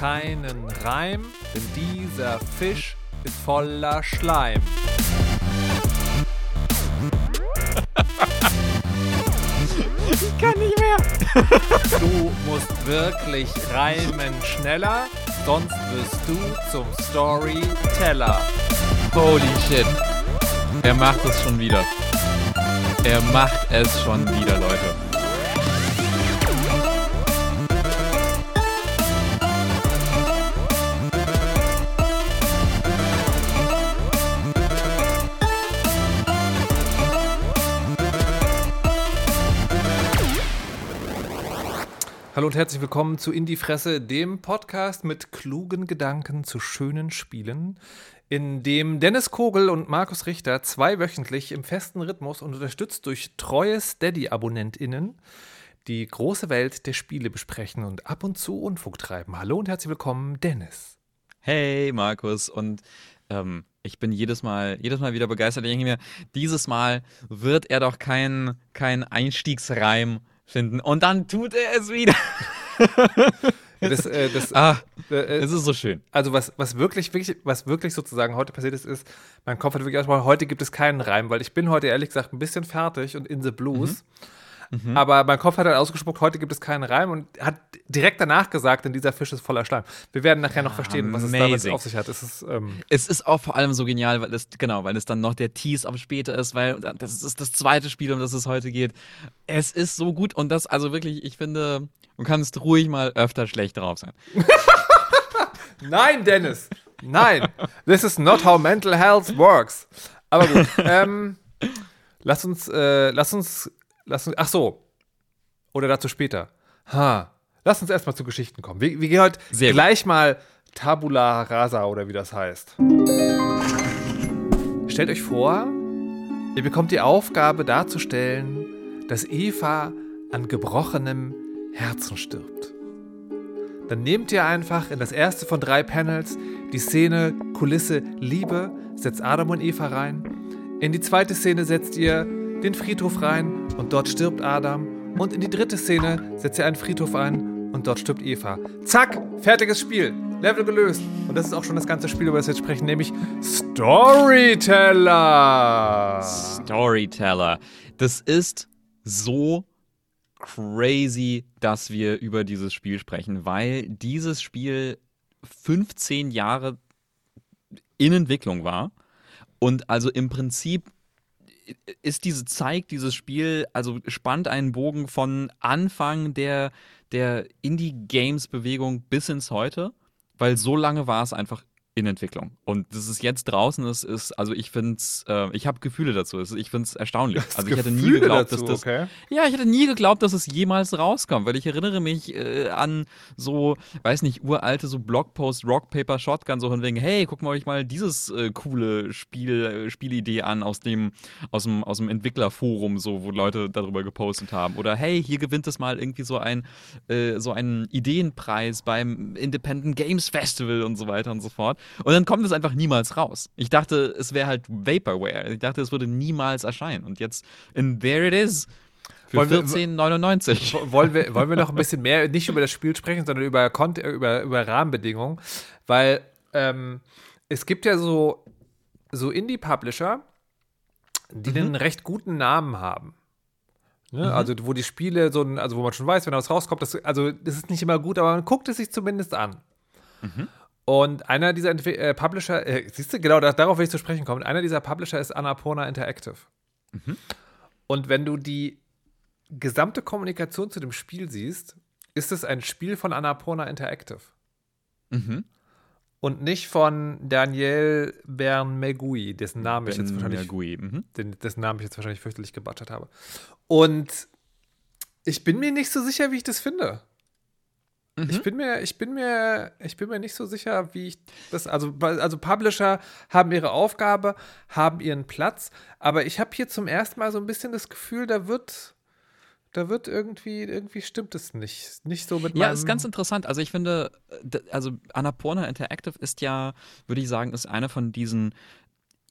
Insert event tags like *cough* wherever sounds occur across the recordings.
Keinen Reim, denn dieser Fisch ist voller Schleim. Ich kann nicht mehr. Du musst wirklich reimen schneller, sonst wirst du zum Storyteller. Holy shit. Er macht es schon wieder. Er macht es schon wieder, Leute. Hallo und herzlich willkommen zu In die Fresse, dem Podcast mit klugen Gedanken zu schönen Spielen, in dem Dennis Kogel und Markus Richter zweiwöchentlich im festen Rhythmus und unterstützt durch treue Steady-AbonnentInnen die große Welt der Spiele besprechen und ab und zu Unfug treiben. Hallo und herzlich willkommen, Dennis. Hey, Markus. Und ähm, ich bin jedes Mal, jedes Mal wieder begeistert. Ich denke mir, dieses Mal wird er doch keinen kein Einstiegsreim finden. Und dann tut er es wieder. *laughs* Das, äh, das, Ah, äh, äh, es ist so schön. also was, was wirklich, wirklich, was wirklich sozusagen heute passiert ist, ist, mein Kopf hat wirklich erstmal, heute gibt es keinen Reim, weil ich bin heute ehrlich gesagt ein bisschen fertig und in the blues. Mhm. Aber mein Kopf hat halt ausgespuckt, heute gibt es keinen Reim und hat direkt danach gesagt, denn dieser Fisch ist voller Schleim. Wir werden nachher noch verstehen, was es damit amazing. auf sich hat. Es ist, ähm, Es ist auch vor allem so genial, weil es, genau, weil es dann noch der Tease auf später ist, weil das ist das zweite Spiel, um das es heute geht. Es ist so gut und das, also wirklich, ich finde, du kannst ruhig mal öfter schlecht drauf sein. *laughs* Nein, Dennis! Nein! This is not how mental health works. Aber gut. *laughs* ähm, lass uns, äh, lass uns, lass uns, ach so. Oder dazu später. Ha. Lass uns erstmal zu Geschichten kommen. Wir, wir gehen heute Sehr gut. gleich mal Tabula Rasa oder wie das heißt. Stellt euch vor, ihr bekommt die Aufgabe darzustellen, dass Eva an gebrochenem Herzen stirbt. Dann nehmt ihr einfach in das erste von drei Panels die Szene Kulisse Liebe, setzt Adam und Eva rein. In die zweite Szene setzt ihr den Friedhof rein und dort stirbt Adam. Und in die dritte Szene setzt ihr einen Friedhof ein und dort stirbt Eva. Zack, fertiges Spiel. Level gelöst. Und das ist auch schon das ganze Spiel, über das wir jetzt sprechen, nämlich Storyteller. Storyteller. Das ist so crazy, dass wir über dieses Spiel sprechen, weil dieses Spiel 15 Jahre in Entwicklung war und also im Prinzip ist diese zeigt dieses Spiel also spannt einen Bogen von Anfang der der Indie Games Bewegung bis ins heute, weil so lange war es einfach in Entwicklung und dass es jetzt draußen ist ist also ich finde es äh, ich habe Gefühle dazu ich finde es erstaunlich also ich hätte nie geglaubt dazu, dass das okay. ja, ich hätte nie geglaubt, dass es jemals rauskommt, weil ich erinnere mich äh, an so, weiß nicht, uralte so Blogpost, Rock, Paper, Shotgun, so von wegen, hey, guck mal euch mal dieses äh, coole Spiel, äh, Spielidee an aus dem, aus dem, aus dem Entwicklerforum, so, wo Leute darüber gepostet haben. Oder hey, hier gewinnt es mal irgendwie so ein, äh, so einen Ideenpreis beim Independent Games Festival und so weiter und so fort. Und dann kommt es einfach niemals raus. Ich dachte, es wäre halt Vaporware. Ich dachte, es würde niemals erscheinen. Und jetzt, and there it is. Für Wollen wir- 14,99. wollen wir, wollen wir noch ein bisschen mehr nicht über das Spiel sprechen, sondern über, Kont über, über Rahmenbedingungen, weil ähm, es gibt ja so, so Indie-Publisher, die einen recht guten Namen haben. Ne? Also wo die Spiele so ein, also wo man schon weiß, wenn da was rauskommt, das, also das ist nicht immer gut, aber man guckt es sich zumindest an. Und einer dieser Entwi äh, Publisher, äh, siehst du, genau da, darauf will ich zu sprechen kommen. Einer dieser Publisher ist Annapurna Interactive. Und wenn du die gesamte Kommunikation zu dem Spiel siehst, ist es ein Spiel von Annapurna Interactive. Mhm. Und nicht von Daniel Bernmegui, dessen Namen ich jetzt wahrscheinlich. Mhm. den, dessen Namen ich jetzt wahrscheinlich fürchterlich gebattert habe. Und ich bin mir nicht so sicher, wie ich das finde. Ich bin mir, ich bin mir, ich bin mir nicht so sicher, wie ich das. Also, also Publisher haben ihre Aufgabe, haben ihren Platz, aber ich habe hier zum ersten Mal so ein bisschen das Gefühl, da wird, da wird irgendwie, irgendwie stimmt es nicht. Nicht so mit Ja, ist ganz interessant. Also ich finde, äh, also Annapurna Interactive ist ja, würde ich sagen, ist eine von diesen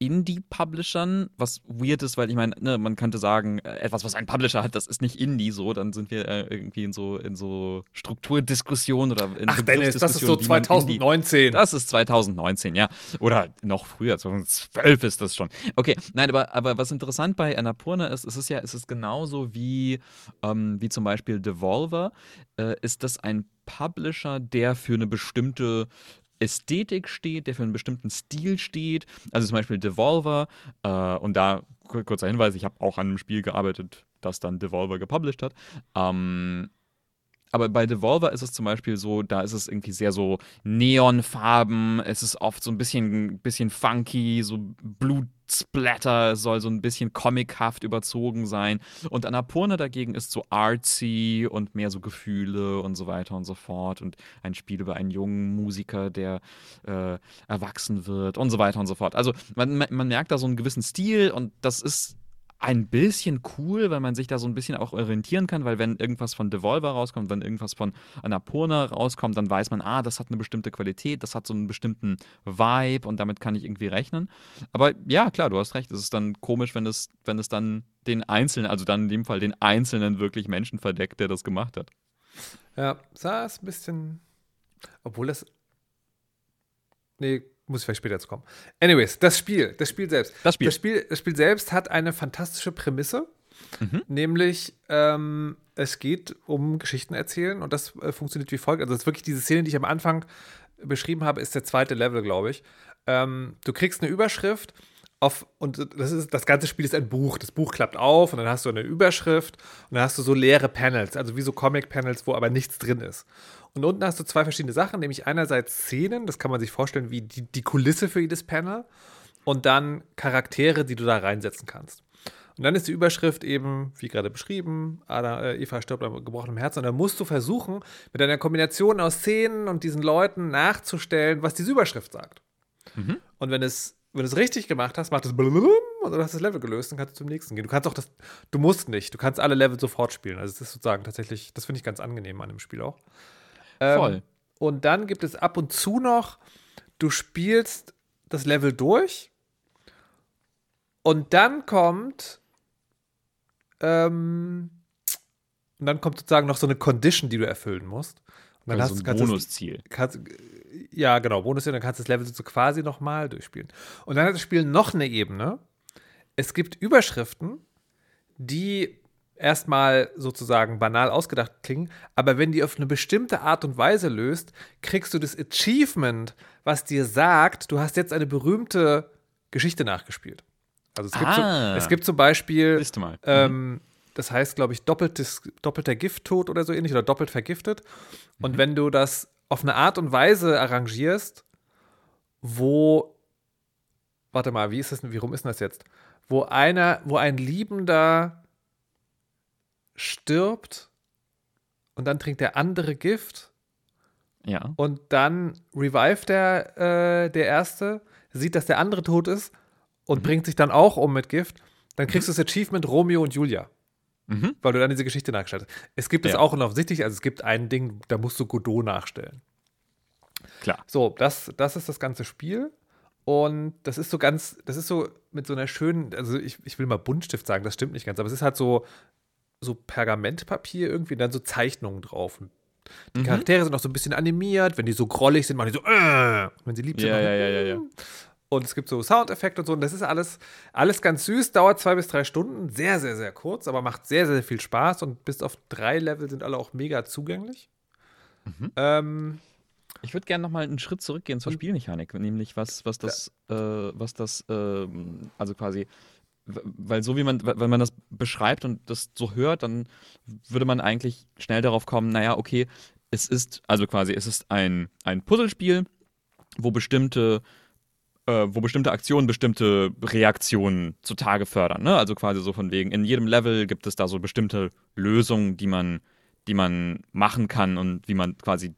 Indie-Publishern, was weird ist, weil ich meine, ne, man könnte sagen, äh, etwas, was ein Publisher hat, das ist nicht Indie so, dann sind wir äh, irgendwie in so, in so Strukturdiskussionen oder in Ach Dennis, das ist so wie man 2019. Indie, das ist 2019, ja. Oder noch früher, 2012 ist das schon. Okay, nein, aber, aber was interessant bei Annapurna ist, es ist ja, es ist genauso wie, ähm, wie zum Beispiel Devolver, äh, ist das ein Publisher, der für eine bestimmte Ästhetik steht, der für einen bestimmten Stil steht. Also zum Beispiel Devolver, äh, und da kurzer Hinweis, ich habe auch an einem Spiel gearbeitet, das dann Devolver gepublished hat. Ähm, aber bei Devolver ist es zum Beispiel so, da ist es irgendwie sehr so Neonfarben, es ist oft so ein bisschen, bisschen funky, so Blutsplatter, soll so ein bisschen comichaft überzogen sein. Und Annapurna dagegen ist so artsy und mehr so Gefühle und so weiter und so fort. Und ein Spiel über einen jungen Musiker, der äh, erwachsen wird und so weiter und so fort. Also man, man merkt da so einen gewissen Stil und das ist ein bisschen cool, weil man sich da so ein bisschen auch orientieren kann, weil wenn irgendwas von Devolver rauskommt, wenn irgendwas von Annapurna rauskommt, dann weiß man, ah, das hat eine bestimmte Qualität, das hat so einen bestimmten Vibe und damit kann ich irgendwie rechnen. Aber ja, klar, du hast recht, es ist dann komisch, wenn es, wenn es dann den Einzelnen, also dann in dem Fall den Einzelnen wirklich Menschen verdeckt, der das gemacht hat. Ja, sah es ein bisschen, obwohl das, nee, muss ich vielleicht später zu kommen. Anyways, das Spiel, das Spiel selbst. Das Spiel. Das Spiel, das Spiel selbst hat eine fantastische Prämisse, mhm. nämlich ähm, es geht um Geschichten erzählen und das äh, funktioniert wie folgt. Also, das ist wirklich diese Szene, die ich am Anfang beschrieben habe, ist der zweite Level, glaube ich. Ähm, du kriegst eine Überschrift auf, und das, ist, das ganze Spiel ist ein Buch. Das Buch klappt auf und dann hast du eine Überschrift und dann hast du so leere Panels, also wie so Comic-Panels, wo aber nichts drin ist. Und unten hast du zwei verschiedene Sachen, nämlich einerseits Szenen, das kann man sich vorstellen wie die, die Kulisse für jedes Panel, und dann Charaktere, die du da reinsetzen kannst. Und dann ist die Überschrift eben, wie gerade beschrieben, Ada, äh, Eva stirbt am gebrochenen Herzen. Und dann musst du versuchen, mit einer Kombination aus Szenen und diesen Leuten nachzustellen, was diese Überschrift sagt. Mhm. Und wenn es wenn du es richtig gemacht hast, macht es und du hast das Level gelöst, dann kannst du zum nächsten gehen. Du kannst auch das, du musst nicht, du kannst alle Level sofort spielen. Also das ist sozusagen tatsächlich, das finde ich ganz angenehm an dem Spiel auch. Ähm, Voll. Und dann gibt es ab und zu noch, du spielst das Level durch und dann kommt ähm, und dann kommt sozusagen noch so eine Condition, die du erfüllen musst. Und dann also hast, ein Bonusziel. Ja, genau, Bonusziel, dann kannst du das Level so quasi nochmal durchspielen. Und dann hat das Spiel noch eine Ebene. Es gibt Überschriften, die erstmal sozusagen banal ausgedacht klingen, aber wenn die auf eine bestimmte Art und Weise löst, kriegst du das Achievement, was dir sagt, du hast jetzt eine berühmte Geschichte nachgespielt. Also es gibt, ah, so, es gibt zum Beispiel, ähm, mhm. das heißt, glaube ich, doppeltes, doppelter Gifttod oder so ähnlich oder doppelt vergiftet. Und mhm. wenn du das auf eine Art und Weise arrangierst, wo, warte mal, wie ist das, wie rum ist das jetzt? Wo einer, wo ein Liebender stirbt und dann trinkt der andere Gift. Ja. Und dann revived der, äh, der Erste, sieht, dass der andere tot ist und mhm. bringt sich dann auch um mit Gift. Dann kriegst mhm. du das Achievement Romeo und Julia. Mhm. Weil du dann diese Geschichte nachgestellt hast. Es gibt es ja. auch offensichtlich, also es gibt ein Ding, da musst du Godot nachstellen. Klar. So, das, das ist das ganze Spiel. Und das ist so ganz, das ist so mit so einer schönen, also ich, ich will mal Buntstift sagen, das stimmt nicht ganz, aber es ist halt so so Pergamentpapier irgendwie und dann so Zeichnungen drauf. Und die mhm. Charaktere sind auch so ein bisschen animiert. Wenn die so grollig sind, machen die so, äh, wenn sie lieb sind. Ja, ja, ja, ja, ja. Und es gibt so Soundeffekte und so. Und das ist alles, alles ganz süß, dauert zwei bis drei Stunden. Sehr, sehr, sehr kurz, aber macht sehr, sehr viel Spaß. Und bis auf drei Level sind alle auch mega zugänglich. Mhm. Ähm, ich würde gerne noch mal einen Schritt zurückgehen zur Spielmechanik, nämlich was, was das, ja. äh, was das, äh, also quasi weil so wie man, wenn man das beschreibt und das so hört, dann würde man eigentlich schnell darauf kommen, naja, okay, es ist, also quasi, es ist ein, ein Puzzlespiel, wo bestimmte, äh, wo bestimmte Aktionen bestimmte Reaktionen zutage fördern. Ne? Also quasi so von wegen, in jedem Level gibt es da so bestimmte Lösungen, die man, die man machen kann und wie man quasi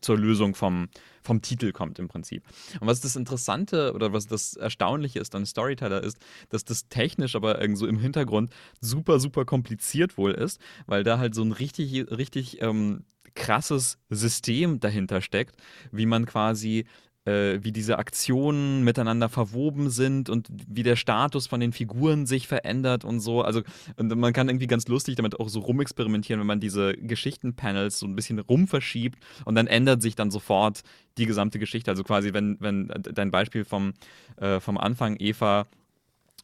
zur Lösung vom, vom Titel kommt im Prinzip. Und was das Interessante oder was das Erstaunliche ist an Storyteller ist, dass das technisch aber irgendwie so im Hintergrund super, super kompliziert wohl ist, weil da halt so ein richtig, richtig ähm, krasses System dahinter steckt, wie man quasi äh, wie diese Aktionen miteinander verwoben sind und wie der Status von den Figuren sich verändert und so. Also und man kann irgendwie ganz lustig damit auch so rumexperimentieren, wenn man diese Geschichtenpanels so ein bisschen rumverschiebt und dann ändert sich dann sofort die gesamte Geschichte. Also quasi, wenn, wenn dein Beispiel vom, äh, vom Anfang Eva,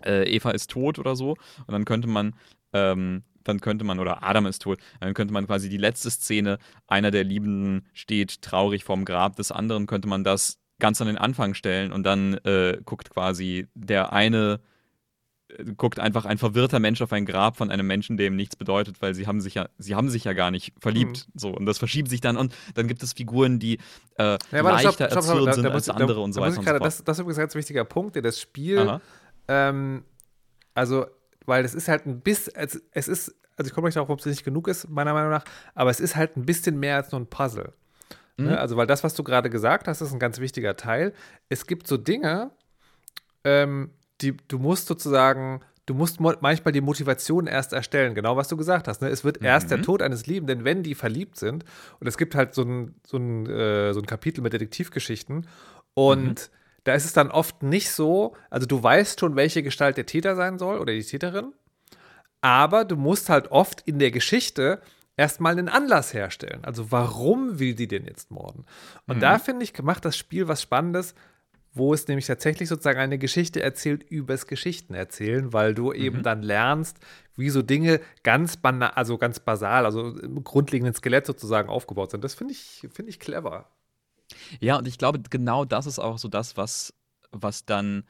äh, Eva ist tot oder so, und dann könnte man ähm, dann könnte man, oder Adam ist tot, dann könnte man quasi die letzte Szene, einer der Liebenden steht traurig vorm Grab des anderen, könnte man das ganz an den Anfang stellen und dann äh, guckt quasi der eine äh, guckt einfach ein verwirrter Mensch auf ein Grab von einem Menschen, der ihm nichts bedeutet, weil sie haben sich ja, sie haben sich ja gar nicht verliebt. Mhm. So, und das verschiebt sich dann und dann gibt es Figuren, die äh, ja, leichter stopp, stopp, stopp, da, sind da als muss, andere da, und so weiter und so fort. Das, das, ist übrigens ein ganz wichtiger Punkt, der das Spiel, ähm, also weil es ist halt ein bisschen, es, es ist, also ich komme gleich darauf, ob es nicht genug ist, meiner Meinung nach, aber es ist halt ein bisschen mehr als nur ein Puzzle. Ne? Mhm. Ne? Also, weil das, was du gerade gesagt hast, ist ein ganz wichtiger Teil. Es gibt so Dinge, ähm, die du musst sozusagen, du musst manchmal die Motivation erst erstellen, genau was du gesagt hast. Ne? Es wird mhm. erst der mhm. Tod eines Liebenden, wenn die verliebt sind. Und es gibt halt so ein, so ein, äh, so ein Kapitel mit Detektivgeschichten. Und mhm. da ist es dann oft nicht so, also du weißt schon, welche Gestalt der Täter sein soll oder die Täterin. Aber du musst halt oft in der Geschichte erstmal einen Anlass herstellen. Also warum will die denn jetzt morden? Und mhm. da finde ich, macht das Spiel was Spannendes, wo es nämlich tatsächlich sozusagen eine Geschichte erzählt übers Geschichten erzählen, weil du eben mhm. dann lernst, wie so Dinge ganz banal, also ganz basal, also im grundlegenden Skelett sozusagen aufgebaut sind. Das finde ich, finde ich clever. Ja, und ich glaube, genau das ist auch so das, was, was dann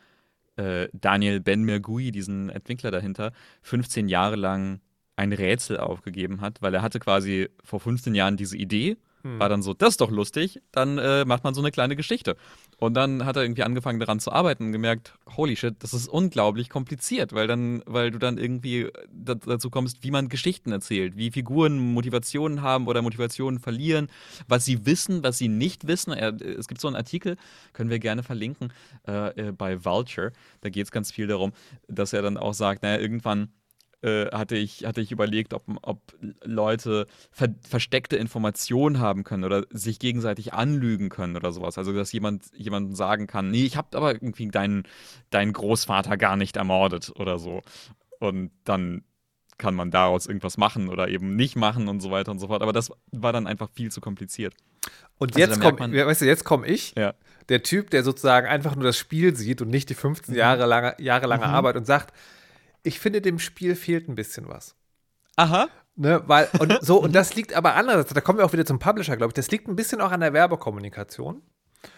äh, Daniel Ben Mergui, diesen Entwickler dahinter, 15 Jahre lang ein Rätsel aufgegeben hat, weil er hatte quasi vor 15 Jahren diese Idee, hm. war dann so, das ist doch lustig, dann äh, macht man so eine kleine Geschichte. Und dann hat er irgendwie angefangen daran zu arbeiten und gemerkt, holy shit, das ist unglaublich kompliziert, weil dann, weil du dann irgendwie dazu kommst, wie man Geschichten erzählt, wie Figuren Motivationen haben oder Motivationen verlieren, was sie wissen, was sie nicht wissen. Es gibt so einen Artikel, können wir gerne verlinken, äh, äh bei Vulture. Da geht es ganz viel darum, dass er dann auch sagt, naja, irgendwann äh, hatte, ich, hatte ich überlegt, ob, ob Leute ver versteckte Informationen haben können oder sich gegenseitig anlügen können oder sowas. Also, dass jemand jemandem sagen kann, nee, ich habe aber irgendwie deinen, deinen Großvater gar nicht ermordet oder so. Und dann kann man daraus irgendwas machen oder eben nicht machen und so weiter und so fort. Aber das war dann einfach viel zu kompliziert. Und also jetzt komme weißt du, jetzt komme ich, ja. der Typ, der sozusagen einfach nur das Spiel sieht und nicht die 15 mhm. Jahre lange, jahrelange mhm. Arbeit und sagt, ich finde, dem Spiel fehlt ein bisschen was. Aha. Ne, weil, und so, und das liegt aber anders, da kommen wir auch wieder zum Publisher, glaube ich. Das liegt ein bisschen auch an der Werbekommunikation,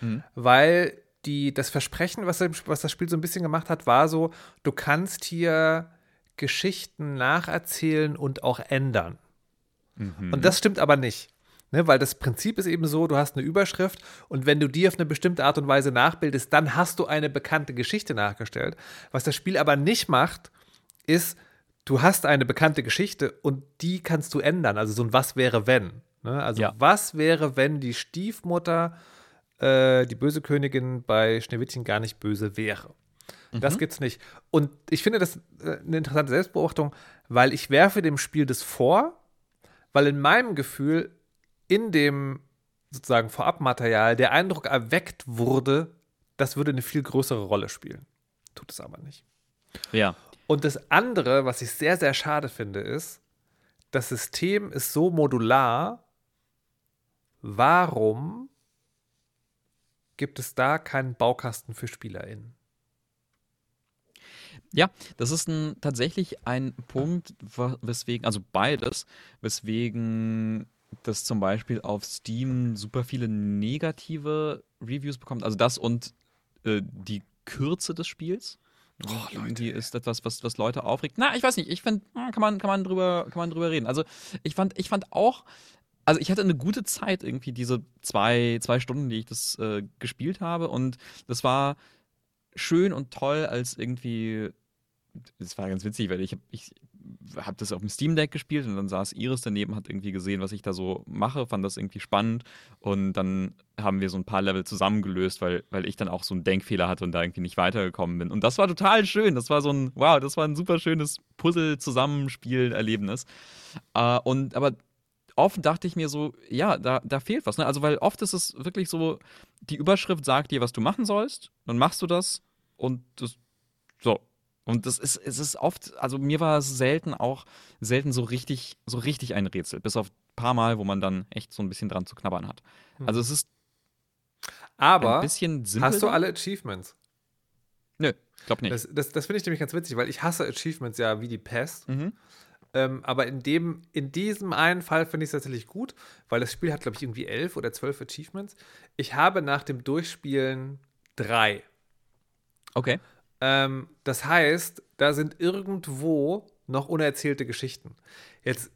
mhm. weil die, das Versprechen, was, was das Spiel so ein bisschen gemacht hat, war so, du kannst hier Geschichten nacherzählen und auch ändern. Mhm. Und das stimmt aber nicht. Ne, weil das Prinzip ist eben so, du hast eine Überschrift und wenn du die auf eine bestimmte Art und Weise nachbildest, dann hast du eine bekannte Geschichte nachgestellt. Was das Spiel aber nicht macht, ist, du hast eine bekannte Geschichte und die kannst du ändern. Also so ein Was wäre wenn. Ne? Also ja. was wäre, wenn die Stiefmutter, äh, die böse Königin bei Schneewittchen gar nicht böse wäre. Mhm. Das gibt's nicht. Und ich finde das äh, eine interessante Selbstbeobachtung, weil ich werfe dem Spiel das vor, weil in meinem Gefühl in dem sozusagen Vorabmaterial der Eindruck erweckt wurde, das würde eine viel größere Rolle spielen. Tut es aber nicht. Ja. Und das andere, was ich sehr, sehr schade finde, ist, das System ist so modular. Warum gibt es da keinen Baukasten für SpielerInnen? Ja, das ist ein, tatsächlich ein Punkt, weswegen, also beides, weswegen das zum Beispiel auf Steam super viele negative Reviews bekommt. Also das und äh, die Kürze des Spiels. Oh, irgendwie ist etwas, was, was Leute aufregt. Na, ich weiß nicht, ich finde, kann man, kann, man drüber, kann man drüber reden. Also ich fand, ich fand auch, also ich hatte eine gute Zeit irgendwie, diese zwei, zwei Stunden, die ich das äh, gespielt habe. Und das war schön und toll, als irgendwie, das war ganz witzig, weil ich, ich habe das auf dem Steam Deck gespielt und dann saß Iris daneben, hat irgendwie gesehen, was ich da so mache, fand das irgendwie spannend und dann haben wir so ein paar Level zusammengelöst, weil, weil ich dann auch so einen Denkfehler hatte und da irgendwie nicht weitergekommen bin. Und das war total schön. Das war so ein, wow, das war ein super schönes Puzzle-Zusammenspiel-Erlebnis. Äh, und aber oft dachte ich mir so, ja, da, da fehlt was. Ne? Also, weil oft ist es wirklich so, die Überschrift sagt dir, was du machen sollst, dann machst du das und das, so. Und das ist, es ist oft, also mir war es selten auch, selten so richtig, so richtig ein Rätsel, bis auf ein paar Mal, wo man dann echt so ein bisschen dran zu knabbern hat. Hm. Also es ist Aber ein bisschen simpel. hast du alle Achievements? Nö, glaub nicht. Das, das, das finde ich nämlich ganz witzig, weil ich hasse Achievements ja wie die Pest. mhm. Ähm, aber in, dem, in diesem einen Fall finde ich es tatsächlich gut, weil das Spiel hat, glaube ich, irgendwie elf oder zwölf Achievements. Ich habe nach dem Durchspielen drei. Okay. Ähm, das heißt, da sind irgendwo noch unerzählte Geschichten. Jetzt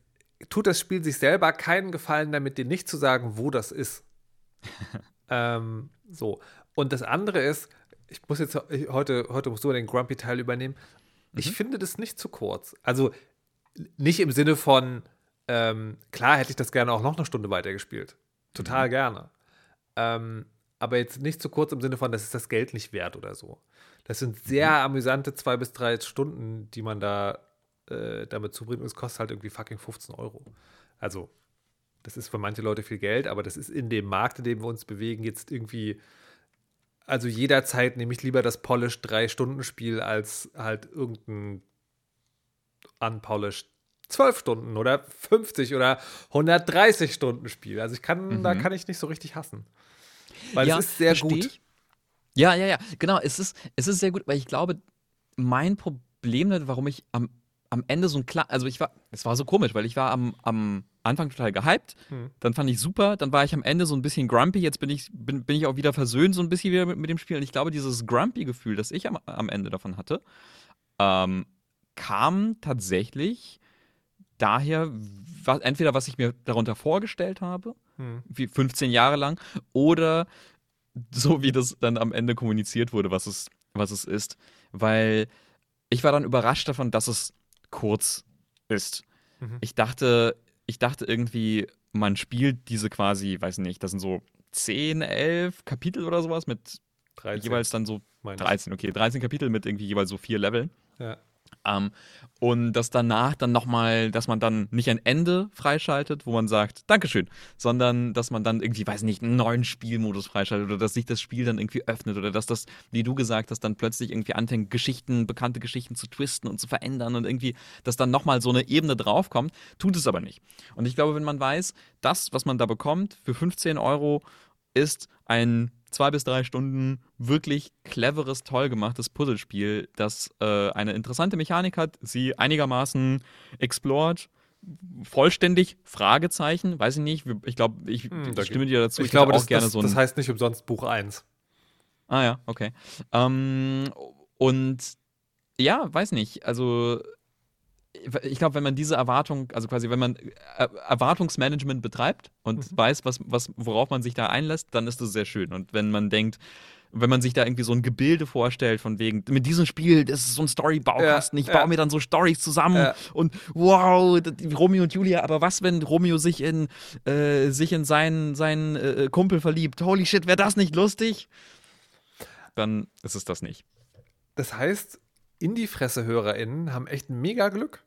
tut das Spiel sich selber keinen Gefallen damit, dir nicht zu sagen, wo das ist. *laughs* ähm, so. Und das andere ist, ich muss jetzt ich, heute, heute musst du den Grumpy-Teil übernehmen. Ich finde das nicht zu kurz. Also nicht im Sinne von, ähm, klar hätte ich das gerne auch noch eine Stunde weitergespielt. Total gerne. Ähm, aber jetzt nicht zu kurz im Sinne von, das ist das Geld nicht wert oder so. Das sind sehr amüsante zwei bis drei Stunden, die man da äh, damit zubringt und es kostet halt irgendwie fucking 15 Euro. Also, das ist für manche Leute viel Geld, aber das ist in dem Markt, in dem wir uns bewegen, jetzt irgendwie. Also jederzeit nehme ich lieber das Polished 3-Stunden-Spiel als halt irgendein unpolished 12 Stunden oder 50 oder 130 Stunden Spiel. Also ich kann, da kann ich nicht so richtig hassen. Weil Ja, es ist sehr versteh gut. Ja, ja, ja, genau. Es ist, es ist sehr gut, weil ich glaube, mein Problem, warum ich am, am Ende so ein klar, also ich war, es war so komisch, weil ich war am, am Anfang total gehypt, Hm. dann fand ich super, dann war ich am Ende so ein bisschen grumpy, jetzt bin ich, bin, bin ich auch wieder versöhnt so ein bisschen wieder mit, mit dem Spiel und ich glaube, dieses grumpy-Gefühl, das ich am, am Ende davon hatte, ähm, kam tatsächlich daher, wa- entweder was ich mir darunter vorgestellt habe, Hm. wie 15 Jahre lang, oder so wie das dann am Ende kommuniziert wurde, was es, was es ist. Weil ich war dann überrascht davon, dass es kurz ist. Mhm. Ich dachte, ich dachte irgendwie, man spielt diese quasi, weiß nicht, das sind so 10, 11 Kapitel oder sowas mit 13, jeweils dann so meine ich. 13, okay, 13 Kapitel mit irgendwie jeweils so vier Leveln. Ja. Ähm, und dass danach dann nochmal, dass man dann nicht ein Ende freischaltet, wo man sagt, Dankeschön, sondern dass man dann irgendwie, weiß nicht, einen neuen Spielmodus freischaltet oder dass sich das Spiel dann irgendwie öffnet oder dass das, wie du gesagt hast, dann plötzlich irgendwie anfängt, Geschichten, bekannte Geschichten zu twisten und zu verändern und irgendwie, dass dann nochmal so eine Ebene draufkommt, tut es aber nicht. Und ich glaube, wenn man weiß, das, was man da bekommt, für 15 Euro ist ein zwei bis drei Stunden wirklich cleveres, toll gemachtes Puzzlespiel, das äh, eine interessante Mechanik hat, sie einigermaßen explored, vollständig, Fragezeichen, weiß ich nicht, ich glaube, ich, Hm, ich stimme dir dazu, Ich, hätte glaube, auch das, gerne das, so das heißt nicht umsonst Buch 1. Ah ja, okay. Ähm, und ja, weiß nicht. Also ich glaube, wenn man diese Erwartung, also quasi, wenn man äh, Erwartungsmanagement betreibt und Mhm. weiß, was, was, worauf man sich da einlässt, dann ist das sehr schön. Und wenn man denkt, wenn man sich da irgendwie so ein Gebilde vorstellt, von wegen, mit diesem Spiel, das ist so ein Story-Baukasten, Ja, ich ja. baue mir dann so Storys zusammen Ja. und wow, Romeo und Julia, aber was, wenn Romeo sich in, äh, sich in seinen, seinen äh, Kumpel verliebt? Holy shit, wäre das nicht lustig? Dann ist es das nicht. Das heißt, Indie-Fresse-HörerInnen haben echt mega Glück.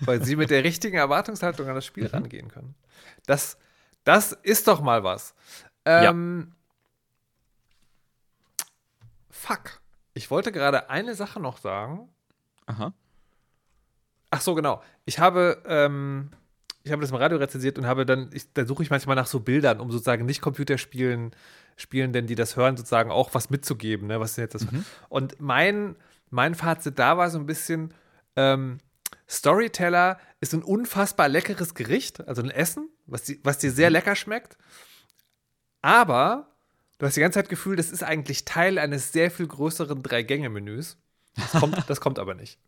Weil sie mit der *laughs* richtigen Erwartungshaltung an das Spiel rangehen können. Das, das ist doch mal was. Ähm, Fuck. Ich wollte gerade eine Sache noch sagen. Aha. Ach so, genau. Ich habe, ähm, ich habe das im Radio rezensiert und habe dann, ich, da suche ich manchmal nach so Bildern, um sozusagen nicht Computerspielen, Spielenden, die das hören, sozusagen auch was mitzugeben. Ne? Was denn jetzt das? Und mein, mein Fazit da war so ein bisschen, ähm, Storyteller ist ein unfassbar leckeres Gericht, also ein Essen, was, die, was dir sehr lecker schmeckt. Aber du hast die ganze Zeit Gefühl, das ist eigentlich Teil eines sehr viel größeren Drei-Gänge-Menüs. Das kommt, *laughs* das kommt aber nicht.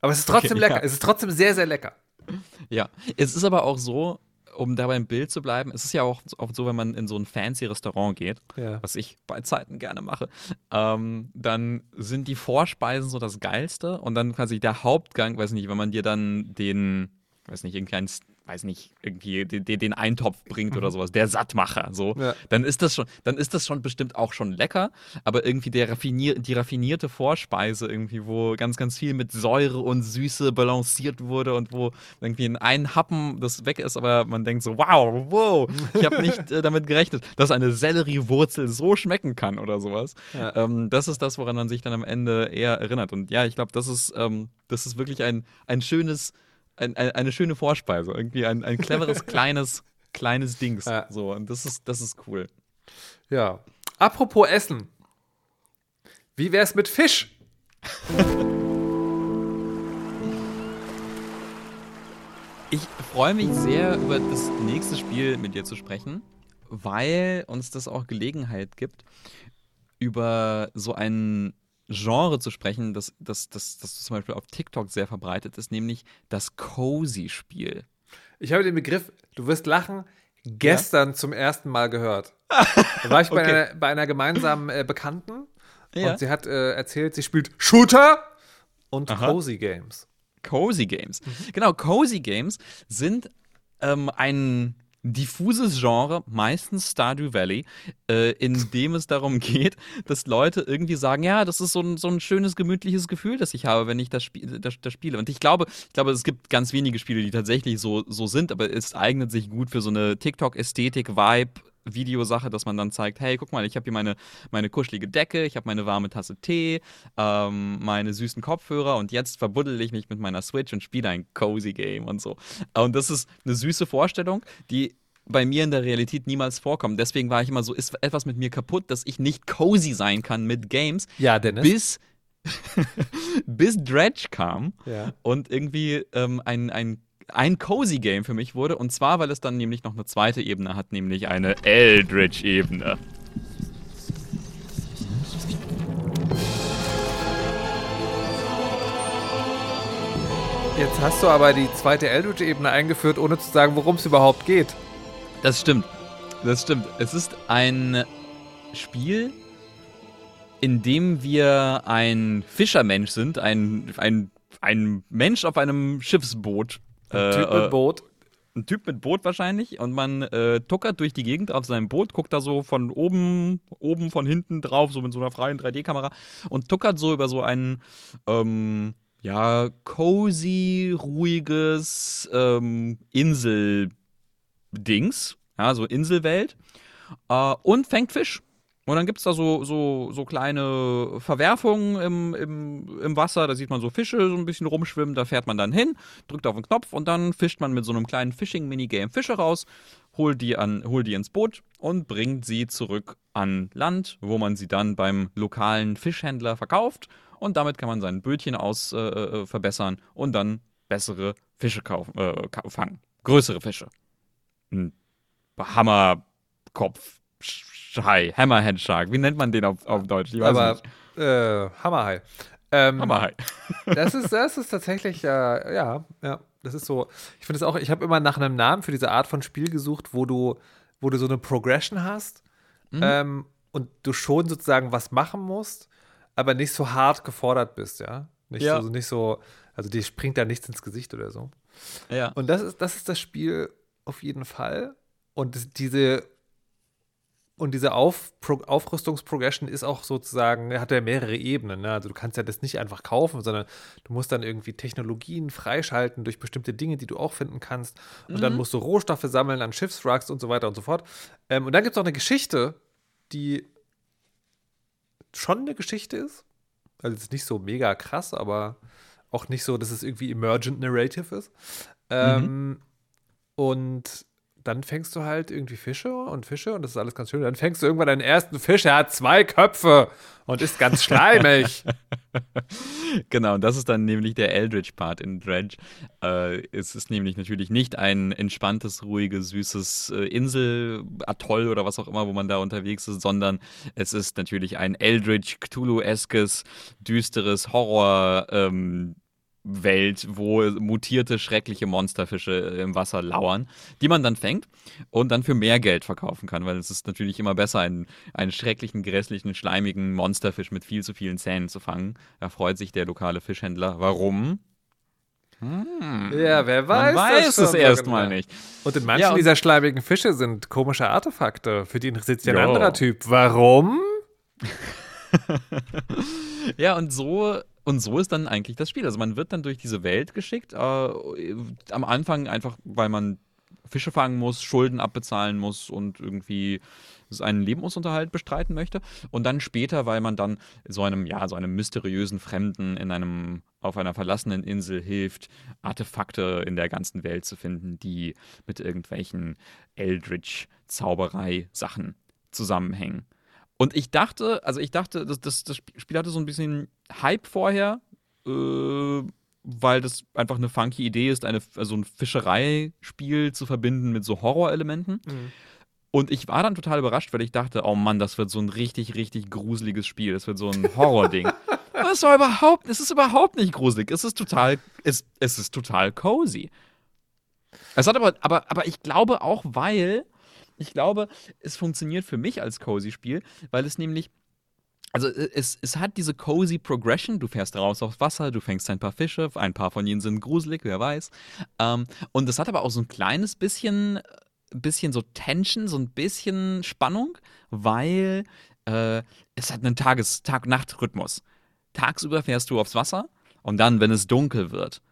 Aber es ist trotzdem Okay, lecker. ja. Es ist trotzdem sehr, sehr lecker. *laughs* Ja, es ist aber auch so, um dabei im Bild zu bleiben, es ist ja auch oft so, wenn man in so ein fancy Restaurant geht, Ja. was ich bei Zeiten gerne mache, ähm, dann sind die Vorspeisen so das Geilste und dann quasi der Hauptgang, weiß nicht, wenn man dir dann den, weiß nicht, irgendeinen, weiß nicht, irgendwie den, den Eintopf bringt oder sowas, der Sattmacher, so, Ja. dann ist das schon, dann ist das schon bestimmt auch schon lecker, aber irgendwie der raffinier die raffinierte Vorspeise irgendwie, wo ganz, ganz viel mit Säure und Süße balanciert wurde und wo irgendwie in einen Happen das weg ist, aber man denkt so, wow, wow, ich habe nicht äh, damit gerechnet, dass eine Selleriewurzel so schmecken kann oder sowas. Ja. Ähm, das ist das, woran man sich dann am Ende eher erinnert. Und ja, ich glaube, das ist, ähm, das ist wirklich ein, ein schönes, ein, ein, eine schöne Vorspeise. Irgendwie ein, ein cleveres, *laughs* kleines, kleines Dings. Ja. So, und das ist, das ist cool. Ja. Apropos Essen. Wie wär's mit Fisch? Ich freue mich sehr, über das nächste Spiel mit dir zu sprechen, weil uns das auch Gelegenheit gibt, über so ein Genre zu sprechen, das, das, das, das zum Beispiel auf TikTok sehr verbreitet ist, nämlich das Cozy-Spiel. Ich habe den Begriff, du wirst lachen, gestern zum ersten Mal gehört. Da war ich bei, *laughs* Okay. einer, bei einer gemeinsamen äh, Bekannten Ja. und sie hat äh, erzählt, sie spielt Shooter und Aha. Cozy Games. Cozy Games. Genau, Cozy Games sind ähm, ein diffuses Genre, meistens Stardew Valley, äh, in dem es darum geht, dass Leute irgendwie sagen, ja, das ist so ein, so ein schönes, gemütliches Gefühl, das ich habe, wenn ich das, Spiel, das, das spiele. Und ich glaube, ich glaube, es gibt ganz wenige Spiele, die tatsächlich so, so sind, aber es eignet sich gut für so eine TikTok-Ästhetik-Vibe. Videosache, dass man dann zeigt, hey, guck mal, ich habe hier meine, meine kuschelige Decke, ich habe meine warme Tasse Tee, ähm, meine süßen Kopfhörer und jetzt verbuddel ich mich mit meiner Switch und spiele ein cozy Game und so. Und das ist eine süße Vorstellung, die bei mir in der Realität niemals vorkommt. Deswegen war ich immer so, ist etwas mit mir kaputt, dass ich nicht cozy sein kann mit Games, Ja, Dennis. bis, *laughs* bis Dredge kam ja. und irgendwie ähm, ein, ein, ein cozy Game für mich wurde. Und zwar, weil es dann nämlich noch eine zweite Ebene hat, nämlich eine Eldritch-Ebene. Jetzt hast du aber die zweite Eldritch-Ebene eingeführt, ohne zu sagen, worum es überhaupt geht. Das stimmt. Das stimmt. Es ist ein Spiel, in dem wir ein Fischermensch sind, ein, ein, ein Mensch auf einem Schiffsboot. Ein Typ Äh, mit Boot. ein Typ mit Boot wahrscheinlich und man äh, tuckert durch die Gegend auf seinem Boot, guckt da so von oben, oben von hinten drauf, so mit so einer freien 3D-Kamera und tuckert so über so ein ähm, ja, cozy, ruhiges ähm, Inseldings, ja, so Inselwelt äh, und fängt Fisch. Und dann gibt es da so, so, so kleine Verwerfungen im, im, im Wasser. Da sieht man so Fische so ein bisschen rumschwimmen. Da fährt man dann hin, drückt auf den Knopf und dann fischt man mit so einem kleinen Fishing-Minigame Fische raus, holt die, an, die ins Boot und bringt sie zurück an Land, wo man sie dann beim lokalen Fischhändler verkauft. Und damit kann man sein Bötchen aus äh, äh, verbessern und dann bessere Fische kaufen, äh, fangen. Größere Fische. Ein Hammerkopf. Hai, Hammerhead Shark. Wie nennt man den auf, auf Deutsch? Ich weiß Aber nicht. äh, Hammerhai. Ähm, Hammerhai. *laughs* Das ist, das ist tatsächlich, äh, ja, ja, das ist so. Ich finde es auch, ich habe immer nach einem Namen für diese Art von Spiel gesucht, wo du, wo du so eine Progression hast ähm, und du schon sozusagen was machen musst, aber nicht so hart gefordert bist, ja. Nicht Ja. so, nicht so, also dir springt da nichts ins Gesicht oder so. Ja. Und das ist, das ist das Spiel auf jeden Fall. Und diese und diese Auf Pro Aufrüstungsprogression ist auch sozusagen, hat ja mehrere Ebenen. Ne? Also du kannst ja das nicht einfach kaufen, sondern du musst dann irgendwie Technologien freischalten durch bestimmte Dinge, die du auch finden kannst. Und dann musst du Rohstoffe sammeln an Schiffswracks und so weiter und so fort. Ähm, und dann gibt es auch eine Geschichte, die schon eine Geschichte ist. Also es ist nicht so mega krass, aber auch nicht so, dass es irgendwie emergent narrative ist. Ähm, Und dann fängst du halt irgendwie Fische und Fische und das ist alles ganz schön. Dann fängst du irgendwann deinen ersten Fisch, er hat zwei Köpfe und ist ganz *laughs* schleimig. Genau, und das ist dann nämlich der Eldritch-Part in Dredge. Äh, es ist nämlich natürlich nicht ein entspanntes, ruhiges, süßes äh, Insel-Atoll oder was auch immer, wo man da unterwegs ist, sondern es ist natürlich ein Eldritch, Cthulhu-eskes, düsteres Horror- ähm, Welt, wo mutierte, schreckliche Monsterfische im Wasser lauern, die man dann fängt und dann für mehr Geld verkaufen kann, weil es ist natürlich immer besser, einen, einen schrecklichen, grässlichen, schleimigen Monsterfisch mit viel zu vielen Zähnen zu fangen. Da freut sich der lokale Fischhändler. Warum? Hm. Ja, wer weiß. Man weiß es erstmal nicht. Und in manchen Ja, und- dieser schleimigen Fische sind komische Artefakte. Für die interessiert sich ein anderer Typ. Warum? *laughs* Ja, und so, und so ist dann eigentlich das Spiel. Also man wird dann durch diese Welt geschickt. Äh, am Anfang einfach, weil man Fische fangen muss, Schulden abbezahlen muss und irgendwie seinen Lebensunterhalt bestreiten möchte. Und dann später, weil man dann so einem, ja, so einem mysteriösen Fremden in einem, auf einer verlassenen Insel hilft, Artefakte in der ganzen Welt zu finden, die mit irgendwelchen Eldritch-Zauberei-Sachen zusammenhängen. Und ich dachte, also ich dachte, das, das, das Spiel hatte so ein bisschen Hype vorher, äh, weil das einfach eine funky Idee ist, eine, also ein Fischereispiel zu verbinden mit so Horrorelementen. Und ich war dann total überrascht, weil ich dachte, oh Mann, das wird so ein richtig, richtig gruseliges Spiel. Das wird so ein Horror-Ding. *laughs* Es war überhaupt, es ist überhaupt nicht gruselig. Es ist total, es, es ist total cozy. Es hat aber, aber, aber ich glaube auch, weil, ich glaube, es funktioniert für mich als Cozy-Spiel, weil es nämlich, also es, es hat diese cozy Progression, du fährst raus aufs Wasser, du fängst ein paar Fische, ein paar von ihnen sind gruselig, wer weiß. Ähm, und es hat aber auch so ein kleines bisschen, bisschen so Tension, so ein bisschen Spannung, weil äh, es hat einen Tages-, Tag-Nacht-Rhythmus. Tagsüber fährst du aufs Wasser und dann, wenn es dunkel wird,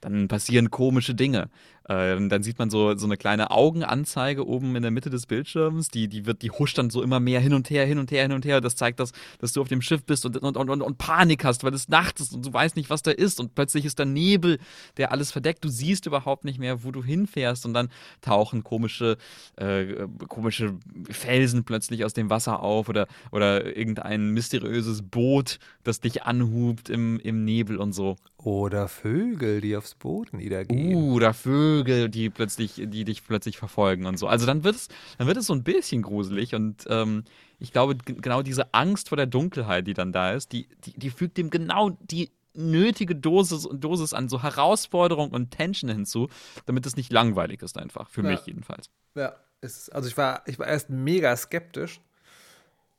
dann passieren komische Dinge. Äh, dann sieht man so, so eine kleine Augenanzeige oben in der Mitte des Bildschirms, die, die wird, die huscht dann so immer mehr hin und her, hin und her, hin und her. Das zeigt, dass, dass du auf dem Schiff bist und, und, und, und, Panik hast, weil es Nacht ist und du weißt nicht, was da ist. Und plötzlich ist da Nebel, der alles verdeckt. Du siehst überhaupt nicht mehr, wo du hinfährst. Und dann tauchen komische, äh, komische Felsen plötzlich aus dem Wasser auf oder, oder irgendein mysteriöses Boot, das dich anhubt im, im Nebel und so. Oder Vögel, die aufs Boden niedergehen. Uh, oder Vögel, die plötzlich, die dich plötzlich verfolgen und so. Also dann wird es, dann wird es so ein bisschen gruselig und ähm, ich glaube, genau diese Angst vor der Dunkelheit, die dann da ist, die, die, die fügt dem genau die nötige Dosis, Dosis an so Herausforderung und Tension hinzu, damit es nicht langweilig ist einfach. Für Ja. mich jedenfalls. Ja, ist, also ich war, ich war erst mega skeptisch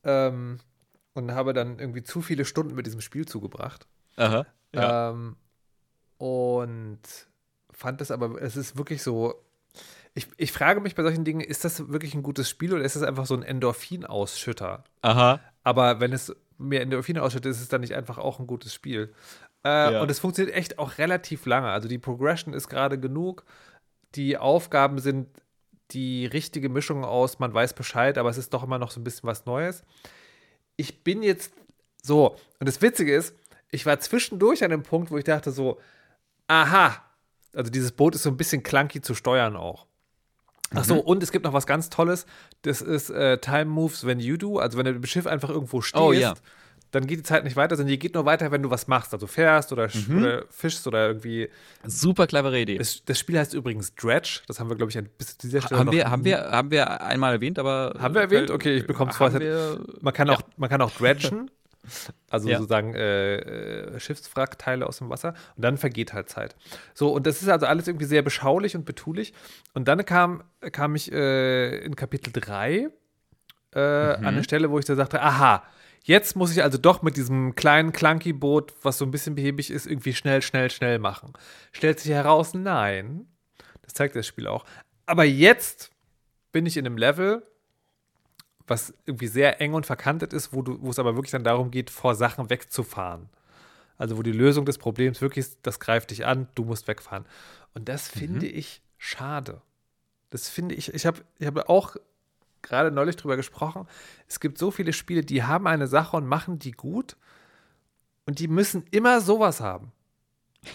ähm, und habe dann irgendwie zu viele Stunden mit diesem Spiel zugebracht. Aha. Ja. Ähm, und fand das aber, es ist wirklich so. Ich, ich frage mich bei solchen Dingen, ist das wirklich ein gutes Spiel oder ist es einfach so ein Endorphin-Ausschütter? Aha. Aber wenn es mir Endorphine ausschüttet, ist es dann nicht einfach auch ein gutes Spiel. Äh, Ja. Und es funktioniert echt auch relativ lange. Also die Progression ist gerade genug. Die Aufgaben sind die richtige Mischung aus, man weiß Bescheid, aber es ist doch immer noch so ein bisschen was Neues. Ich bin jetzt so, und das Witzige ist, ich war zwischendurch an dem Punkt, wo ich dachte so, aha, also dieses Boot ist so ein bisschen clunky zu steuern auch. Ach so, und es gibt noch was ganz Tolles. Das ist äh, Time Moves When You Do. Also wenn du im Schiff einfach irgendwo stehst, Oh, ja. dann geht die Zeit nicht weiter, sondern die geht nur weiter, wenn du was machst. Also fährst oder, sch- oder fischst oder irgendwie. Super clevere Idee. Das, das Spiel heißt übrigens Dredge. Das haben wir, glaube ich, bis zu dieser Stelle haben, noch wir, haben, wir, haben wir einmal erwähnt, aber. Haben wir erwähnt? Okay, ich bekomme es Haben vorher. Man kann auch, man kann auch dredgen. *laughs* Also Ja. sozusagen äh, äh, Schiffswrackteile aus dem Wasser und dann vergeht halt Zeit. So, und das ist also alles irgendwie sehr beschaulich und betulich. Und dann kam, kam ich äh, in Kapitel 3 äh, an eine Stelle, wo ich da sagte, aha, jetzt muss ich also doch mit diesem kleinen Clunky-Boot, was so ein bisschen behäbig ist, irgendwie schnell, schnell, schnell machen. Stellt sich heraus, nein. Das zeigt das Spiel auch. Aber jetzt bin ich in einem Level, was irgendwie sehr eng und verkantet ist, wo, du, wo es aber wirklich dann darum geht, vor Sachen wegzufahren. Also wo die Lösung des Problems wirklich ist, das greift dich an, du musst wegfahren. Und das finde ich schade. Das finde ich, ich habe ich hab auch gerade neulich drüber gesprochen, es gibt so viele Spiele, die haben eine Sache und machen die gut und die müssen immer sowas haben.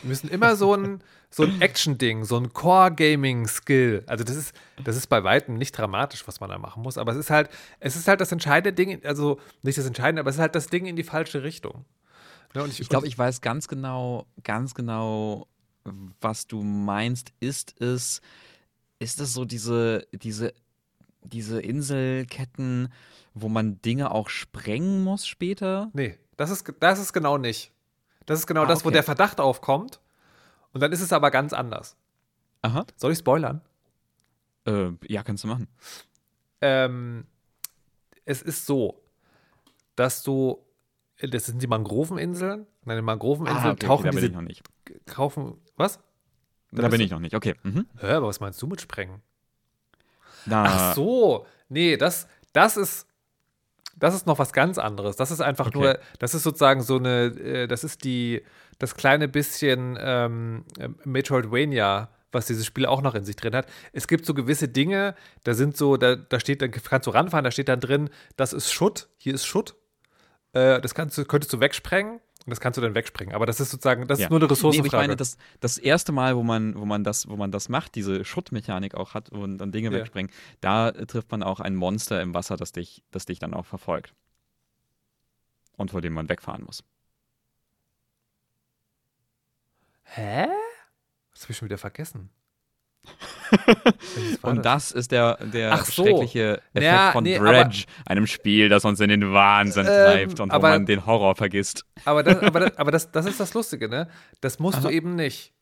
Die müssen immer so ein, so ein Action-Ding, so ein Core-Gaming-Skill. Also das ist, das ist bei weitem nicht dramatisch, was man da machen muss, aber es ist halt, es ist halt das entscheidende Ding, also nicht das Entscheidende, aber es ist halt das Ding in die falsche Richtung. Ne, und Ich glaube, ich weiß ganz genau, ganz genau, was du meinst. Ist es, ist es so diese, diese, diese Inselketten, wo man Dinge auch sprengen muss später? Nee, das ist, das ist genau nicht. Das ist genau Ah, das, wo okay. der Verdacht aufkommt. Und dann ist es aber ganz anders. Aha. Soll ich spoilern? Äh, ja, kannst du machen. Ähm, es ist so, dass du, das sind die Mangroveninseln. Und an den Mangroveninseln Ah, okay, okay, tauchen da bin diese ich noch nicht. kaufen, was? Da bin ich noch nicht, okay. Mhm. Hä, aber was meinst du mit sprengen? Na, Ach so, nee, das, das ist, das ist noch was ganz anderes. Das ist einfach Okay. nur, das ist sozusagen so eine, äh, das ist die, das kleine bisschen ähm, äh, Metroidvania, was dieses Spiel auch noch in sich drin hat. Es gibt so gewisse Dinge, da sind so, da, da steht, da kannst du ranfahren, da steht dann drin, das ist Schutt, hier ist Schutt. Äh, das kannst du, könntest du wegsprengen das kannst du dann wegsprengen. Aber das ist sozusagen, das ja. ist nur eine Nee, Ressourcenfrage. ich meine, das, das erste Mal, wo man, wo, man das, wo man das macht, diese Schuttmechanik auch hat und dann Dinge Ja. wegsprengen, da äh, trifft man auch ein Monster im Wasser, das dich, das dich dann auch verfolgt. Und vor dem man wegfahren muss. Hä? Das habe ich schon wieder vergessen. Und das ist der, der so. schreckliche Effekt Ja, von nee, Dredge, einem Spiel, das uns in den Wahnsinn Ähm, treibt und wo aber- man den Horror vergisst. Aber, das, aber, das, aber das, das ist das Lustige, ne? Das musst du Aha. eben nicht.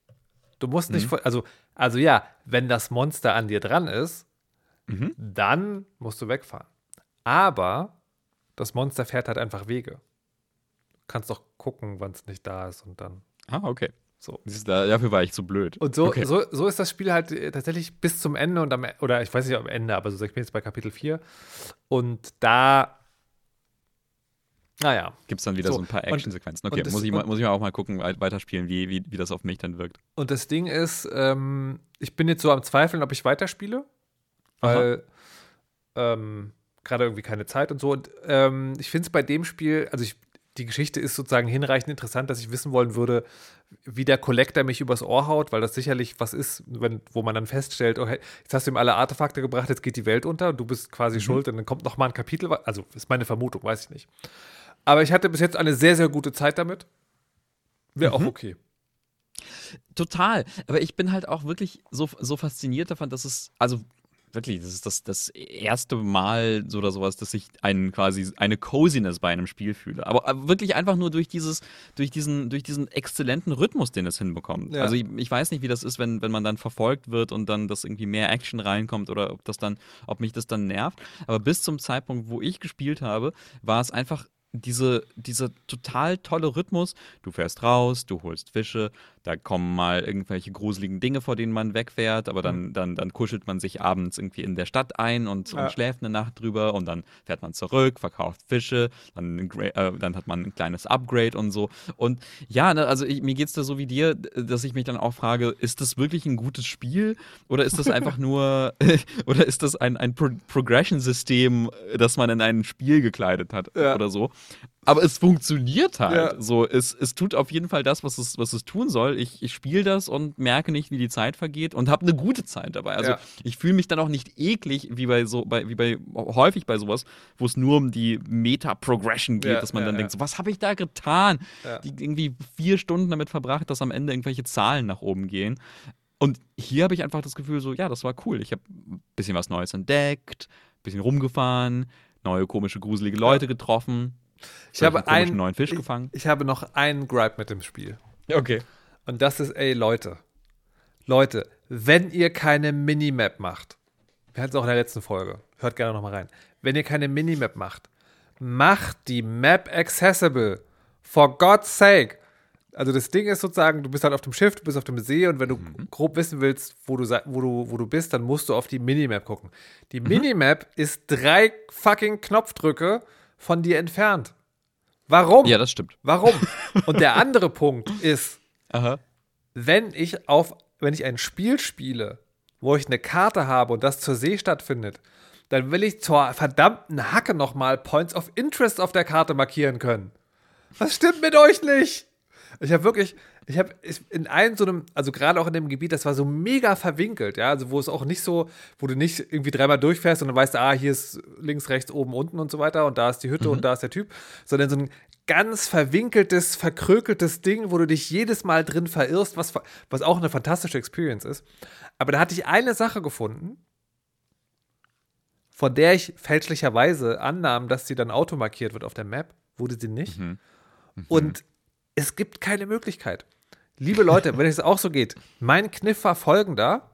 Du musst nicht, Mhm. also, also ja, wenn das Monster an dir dran ist, Mhm. dann musst du wegfahren. Aber das Monster fährt halt einfach Wege. Du kannst doch gucken, wann es nicht da ist und dann Ah, okay. So. Du, Dafür war ich zu blöd. Und so, okay. so, so ist das Spiel halt äh, tatsächlich bis zum Ende und am, E- oder ich weiß nicht am Ende, aber so, ich bin jetzt bei Kapitel 4 und da, naja, Gibt es dann wieder so, So, ein paar Actionsequenzen. Okay, das- muss, ich mal, muss ich mal auch mal gucken, wei- weiterspielen, wie, wie, wie das auf mich dann wirkt. Und das Ding ist, ähm, ich bin jetzt so am Zweifeln, ob ich weiterspiele, weil ähm, gerade irgendwie keine Zeit und so. Und ähm, ich finde es bei dem Spiel, also ich, die Geschichte ist sozusagen hinreichend interessant, dass ich wissen wollen würde, wie der Collector mich übers Ohr haut, weil das sicherlich was ist, wenn, wo man dann feststellt, okay, jetzt hast du ihm alle Artefakte gebracht, jetzt geht die Welt unter und du bist quasi schuld und dann kommt noch mal ein Kapitel, also ist meine Vermutung, weiß ich nicht. Aber ich hatte bis jetzt eine sehr, sehr gute Zeit damit. Wäre auch okay. Total. Aber ich bin halt auch wirklich so, so fasziniert davon, dass es, also wirklich, das ist das, das erste Mal so oder sowas, dass ich einen quasi eine Coziness bei einem Spiel fühle. Aber äh, wirklich einfach nur durch dieses, durch diesen, durch diesen exzellenten Rhythmus, den es hinbekommt. Ja. Also ich, ich weiß nicht, wie das ist, wenn, wenn man dann verfolgt wird und dann das irgendwie mehr Action reinkommt oder ob das dann, ob mich das dann nervt. Aber bis zum Zeitpunkt, wo ich gespielt habe, war es einfach diese, dieser total tolle Rhythmus. Du fährst raus, du holst Fische, da kommen mal irgendwelche gruseligen Dinge, vor denen man wegfährt, aber dann, dann, dann kuschelt man sich abends irgendwie in der Stadt ein und, Ja. und schläft eine Nacht drüber und dann fährt man zurück, verkauft Fische, dann, äh, dann hat man ein kleines Upgrade und so. Und ja, ne, also ich, mir geht es da so wie dir, dass ich mich dann auch frage, ist das wirklich ein gutes Spiel oder ist das *laughs* einfach nur, *laughs* oder ist das ein, ein Pro Progression-System, das man in ein Spiel gekleidet hat Ja. oder so? Aber es funktioniert halt. Ja. So, es, es tut auf jeden Fall das, was es, was es tun soll. Ich, ich spiele das und merke nicht, wie die Zeit vergeht und habe eine gute Zeit dabei. Also Ja. ich fühle mich dann auch nicht eklig, wie bei so, bei, wie bei häufig bei sowas, wo es nur um die Meta-Progression geht, Ja, dass man dann denkt, so, was habe ich da getan? Die irgendwie vier Stunden damit verbracht, dass am Ende irgendwelche Zahlen nach oben gehen. Und hier habe ich einfach das Gefühl, so, ja, das war cool. Ich habe ein bisschen was Neues entdeckt, ein bisschen rumgefahren, neue komische, gruselige Leute getroffen. Ich habe einen neuen Fisch ich, gefangen. Ich habe noch einen Gripe mit dem Spiel. Okay. Und das ist, ey, Leute. Leute, wenn ihr keine Minimap macht, wir hatten es auch in der letzten Folge, hört gerne noch mal rein. Wenn ihr keine Minimap macht, macht die Map accessible. For God's sake. Also das Ding ist sozusagen, du bist halt auf dem Schiff, du bist auf dem See und wenn du grob wissen willst, wo du, wo, du, wo du bist, dann musst du auf die Minimap gucken. Die Minimap ist drei fucking Knopfdrücke von dir entfernt. Warum? Ja, das stimmt. Warum? *laughs* Und der andere Punkt ist, Aha. wenn ich auf, wenn ich ein Spiel spiele, wo ich eine Karte habe und das zur See stattfindet, dann will ich zur verdammten Hacke nochmal Points of Interest auf der Karte markieren können. Was stimmt mit euch nicht? Ich habe wirklich, ich habe in einem so einem, also gerade auch in dem Gebiet, das war so mega verwinkelt, ja, also wo es auch nicht so, wo du nicht irgendwie dreimal durchfährst und dann weißt, ah, hier ist links, rechts, oben, unten und so weiter und da ist die Hütte und da ist der Typ, sondern so ein ganz verwinkeltes, verkrökeltes Ding, wo du dich jedes Mal drin verirrst, was, was auch eine fantastische Experience ist. Aber da hatte ich eine Sache gefunden, von der ich fälschlicherweise annahm, dass sie dann automarkiert wird auf der Map, wurde sie nicht. Und es gibt keine Möglichkeit. Liebe Leute, wenn es auch so geht, mein Kniff war folgender.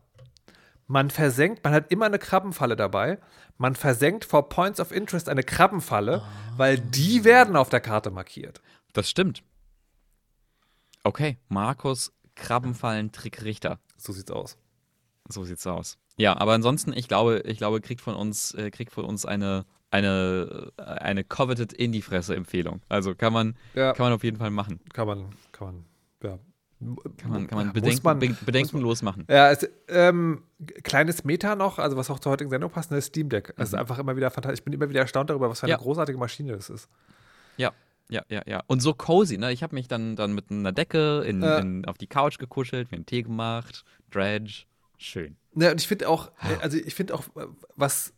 Man versenkt, man hat immer eine Krabbenfalle dabei. Man versenkt vor Points of Interest eine Krabbenfalle, weil die werden auf der Karte markiert. Das stimmt. Okay, Markus Krabbenfallen-Trick Richter. So sieht's aus. So sieht's aus. Ja, aber ansonsten, ich glaube, ich glaube, kriegt von uns, äh, kriegt von uns eine, eine, äh, eine coveted in die Fresse Empfehlung. Also kann man, Ja. kann man auf jeden Fall machen. Kann man, kann man, ja. Kann man, kann man, bedenken, man- be bedenkenlos machen. Ja, es, ähm, kleines Meta noch, also was auch zur heutigen Sendung passt, das Steam Deck. Es ist einfach immer wieder fantastisch. Ich bin immer wieder erstaunt darüber, was für eine Ja. großartige Maschine das ist. Ja, ja, ja, ja. Und so cozy, ne? Ich habe mich dann, dann mit einer Decke in, Ja. in, auf die Couch gekuschelt, mir einen Tee gemacht, Dredge. Schön. Ne, und ich finde auch, äh, also ich finde auch, äh, was,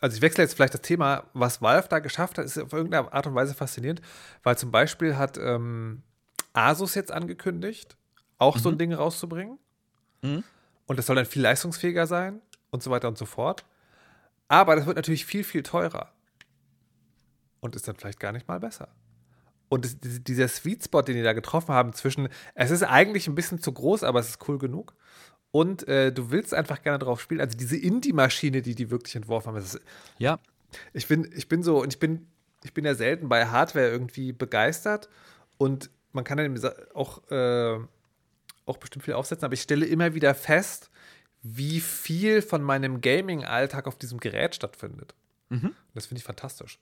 also ich wechsle jetzt vielleicht das Thema, was Valve da geschafft hat, ist auf irgendeine Art und Weise faszinierend, weil zum Beispiel hat ähm, Asus jetzt angekündigt, auch so ein Ding rauszubringen. Mhm. Und das soll dann viel leistungsfähiger sein und so weiter und so fort. Aber das wird natürlich viel, viel teurer. Und ist dann vielleicht gar nicht mal besser. Und das, dieser Sweet Spot, den die da getroffen haben, zwischen, es ist eigentlich ein bisschen zu groß, aber es ist cool genug. Und äh, du willst einfach gerne drauf spielen. Also diese Indie-Maschine, die die wirklich entworfen haben, ist, Ja, ich bin, ich bin so, und ich bin, ich bin ja selten bei Hardware irgendwie begeistert. Und man kann dann auch, äh, auch bestimmt viel aufsetzen, aber ich stelle immer wieder fest, wie viel von meinem Gaming-Alltag auf diesem Gerät stattfindet. Und das finde ich fantastisch.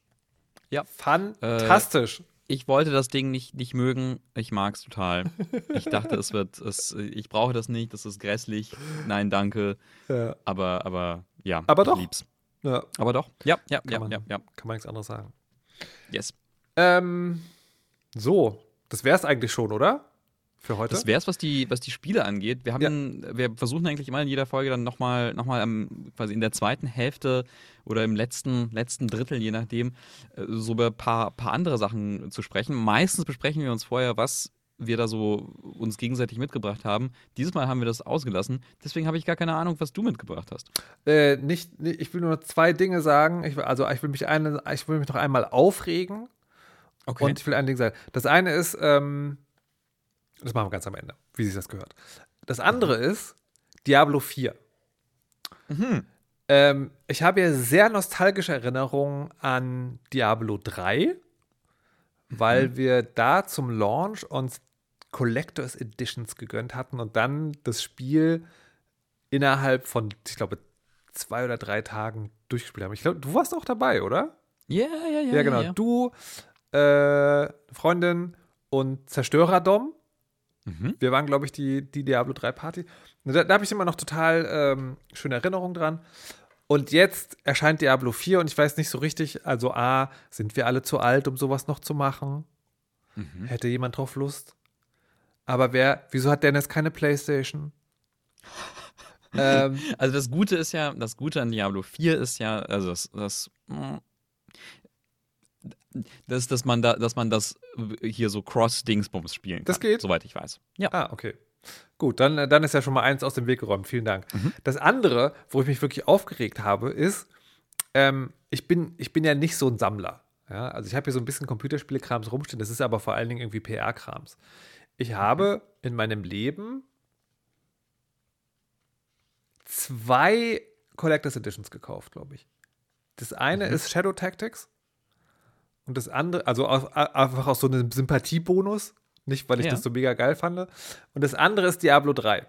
Ja. Fantastisch. Ich wollte das Ding nicht, nicht mögen. Ich mag's total. Ich dachte, es wird, es, ich brauche das nicht, das ist grässlich. Nein, danke. ja. Aber, aber ja, Aber ich doch. lieb's. ja, Aber doch. Ja, ja, kann, ja, man, ja, ja. kann man nichts anderes sagen. Yes. Ähm, so, das wäre es eigentlich schon, oder? Für heute? Das wär's, was die, was die Spiele angeht. Wir haben, wir versuchen eigentlich immer in jeder Folge dann nochmal, noch mal am, quasi in der zweiten Hälfte oder im letzten, letzten Drittel, je nachdem, äh, so über ein paar, paar andere Sachen zu sprechen. Meistens besprechen wir uns vorher, was wir da so uns gegenseitig mitgebracht haben. Dieses Mal haben wir das ausgelassen. Deswegen habe ich gar keine Ahnung, was du mitgebracht hast. Äh, nicht, ich will nur zwei Dinge sagen. Ich, will- also ich will mich eine, ich will mich noch einmal aufregen und ich will ein Ding sagen. Das eine ist, ähm, das machen wir ganz am Ende, wie sich das gehört. Das andere ist Diablo 4. Ähm, ich habe ja sehr nostalgische Erinnerungen an Diablo 3, weil wir da zum Launch uns Collectors Editions gegönnt hatten und dann das Spiel innerhalb von, ich glaube, zwei oder drei Tagen durchgespielt haben. Ich glaube, du warst auch dabei, oder? Ja, ja, ja. Ja, genau. Du, äh, Freundin und Zerstörer Dom. Mhm. Wir waren, glaube ich, die, die Diablo 3 Party. Da, da habe ich immer noch total ähm, schöne Erinnerungen dran. Und jetzt erscheint Diablo 4 und ich weiß nicht so richtig, also A, sind wir alle zu alt, um sowas noch zu machen? Mhm. Hätte jemand drauf Lust? Aber wer, wieso hat Dennis keine Playstation? *laughs* ähm, Also das Gute ist ja, das Gute an Diablo 4 ist ja, also das, das, mm, das dass man da, dass man das hier so Cross-Dingsbums spielen kann. Das geht? Soweit ich weiß. Ja. Ah, okay. Gut, dann, äh, dann ist ja schon mal eins aus dem Weg geräumt. Vielen Dank. Das andere, wo ich mich wirklich aufgeregt habe, ist, ähm, ich, bin, ich bin ja nicht so ein Sammler. Ja? Also ich habe hier so ein bisschen Computerspiele-Krams rumstehen, das ist aber vor allen Dingen irgendwie PR-Krams. Ich habe in meinem Leben zwei Collectors Editions gekauft, glaube ich. Das eine ist Shadow Tactics und das andere, also auf, einfach aus so einem Sympathiebonus, nicht weil ich Ja. das so mega geil fand. Und das andere ist Diablo 3.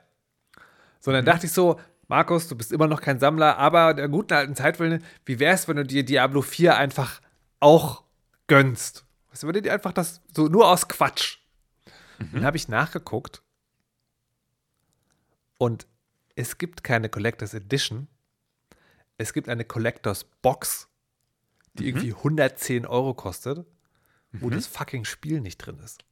So, dann dachte ich so, Markus, du bist immer noch kein Sammler, aber der guten alten Zeit willen, wie wär's, wenn du dir Diablo 4 einfach auch gönnst? Weißt du, wenn du dir einfach das so nur aus Quatsch. Dann habe ich nachgeguckt und es gibt keine Collectors Edition. Es gibt eine Collectors Box, die irgendwie 110 Euro kostet, wo das fucking Spiel nicht drin ist.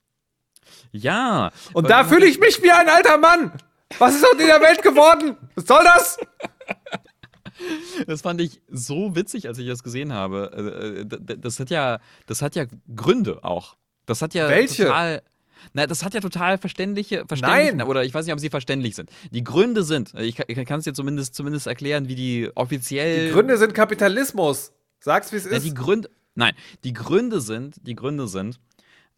Ja. Und da fühle ich mich wie ein alter Mann. Was ist aus dieser Welt geworden? Was soll das? Das fand ich so witzig, als ich das gesehen habe. Äh, äh, Das hat ja, das hat ja Gründe auch. Das hat ja Welche? total. Na, das hat ja total verständliche, verständliche Nein. oder ich weiß nicht, ob sie verständlich sind. Die Gründe sind, ich kann- ich kann es dir zumindest, zumindest erklären, wie die offiziell Die Gründe sind Kapitalismus. Sag's, wie es Ja, ist. die Gründe, nein, die Gründe sind, die Gründe sind,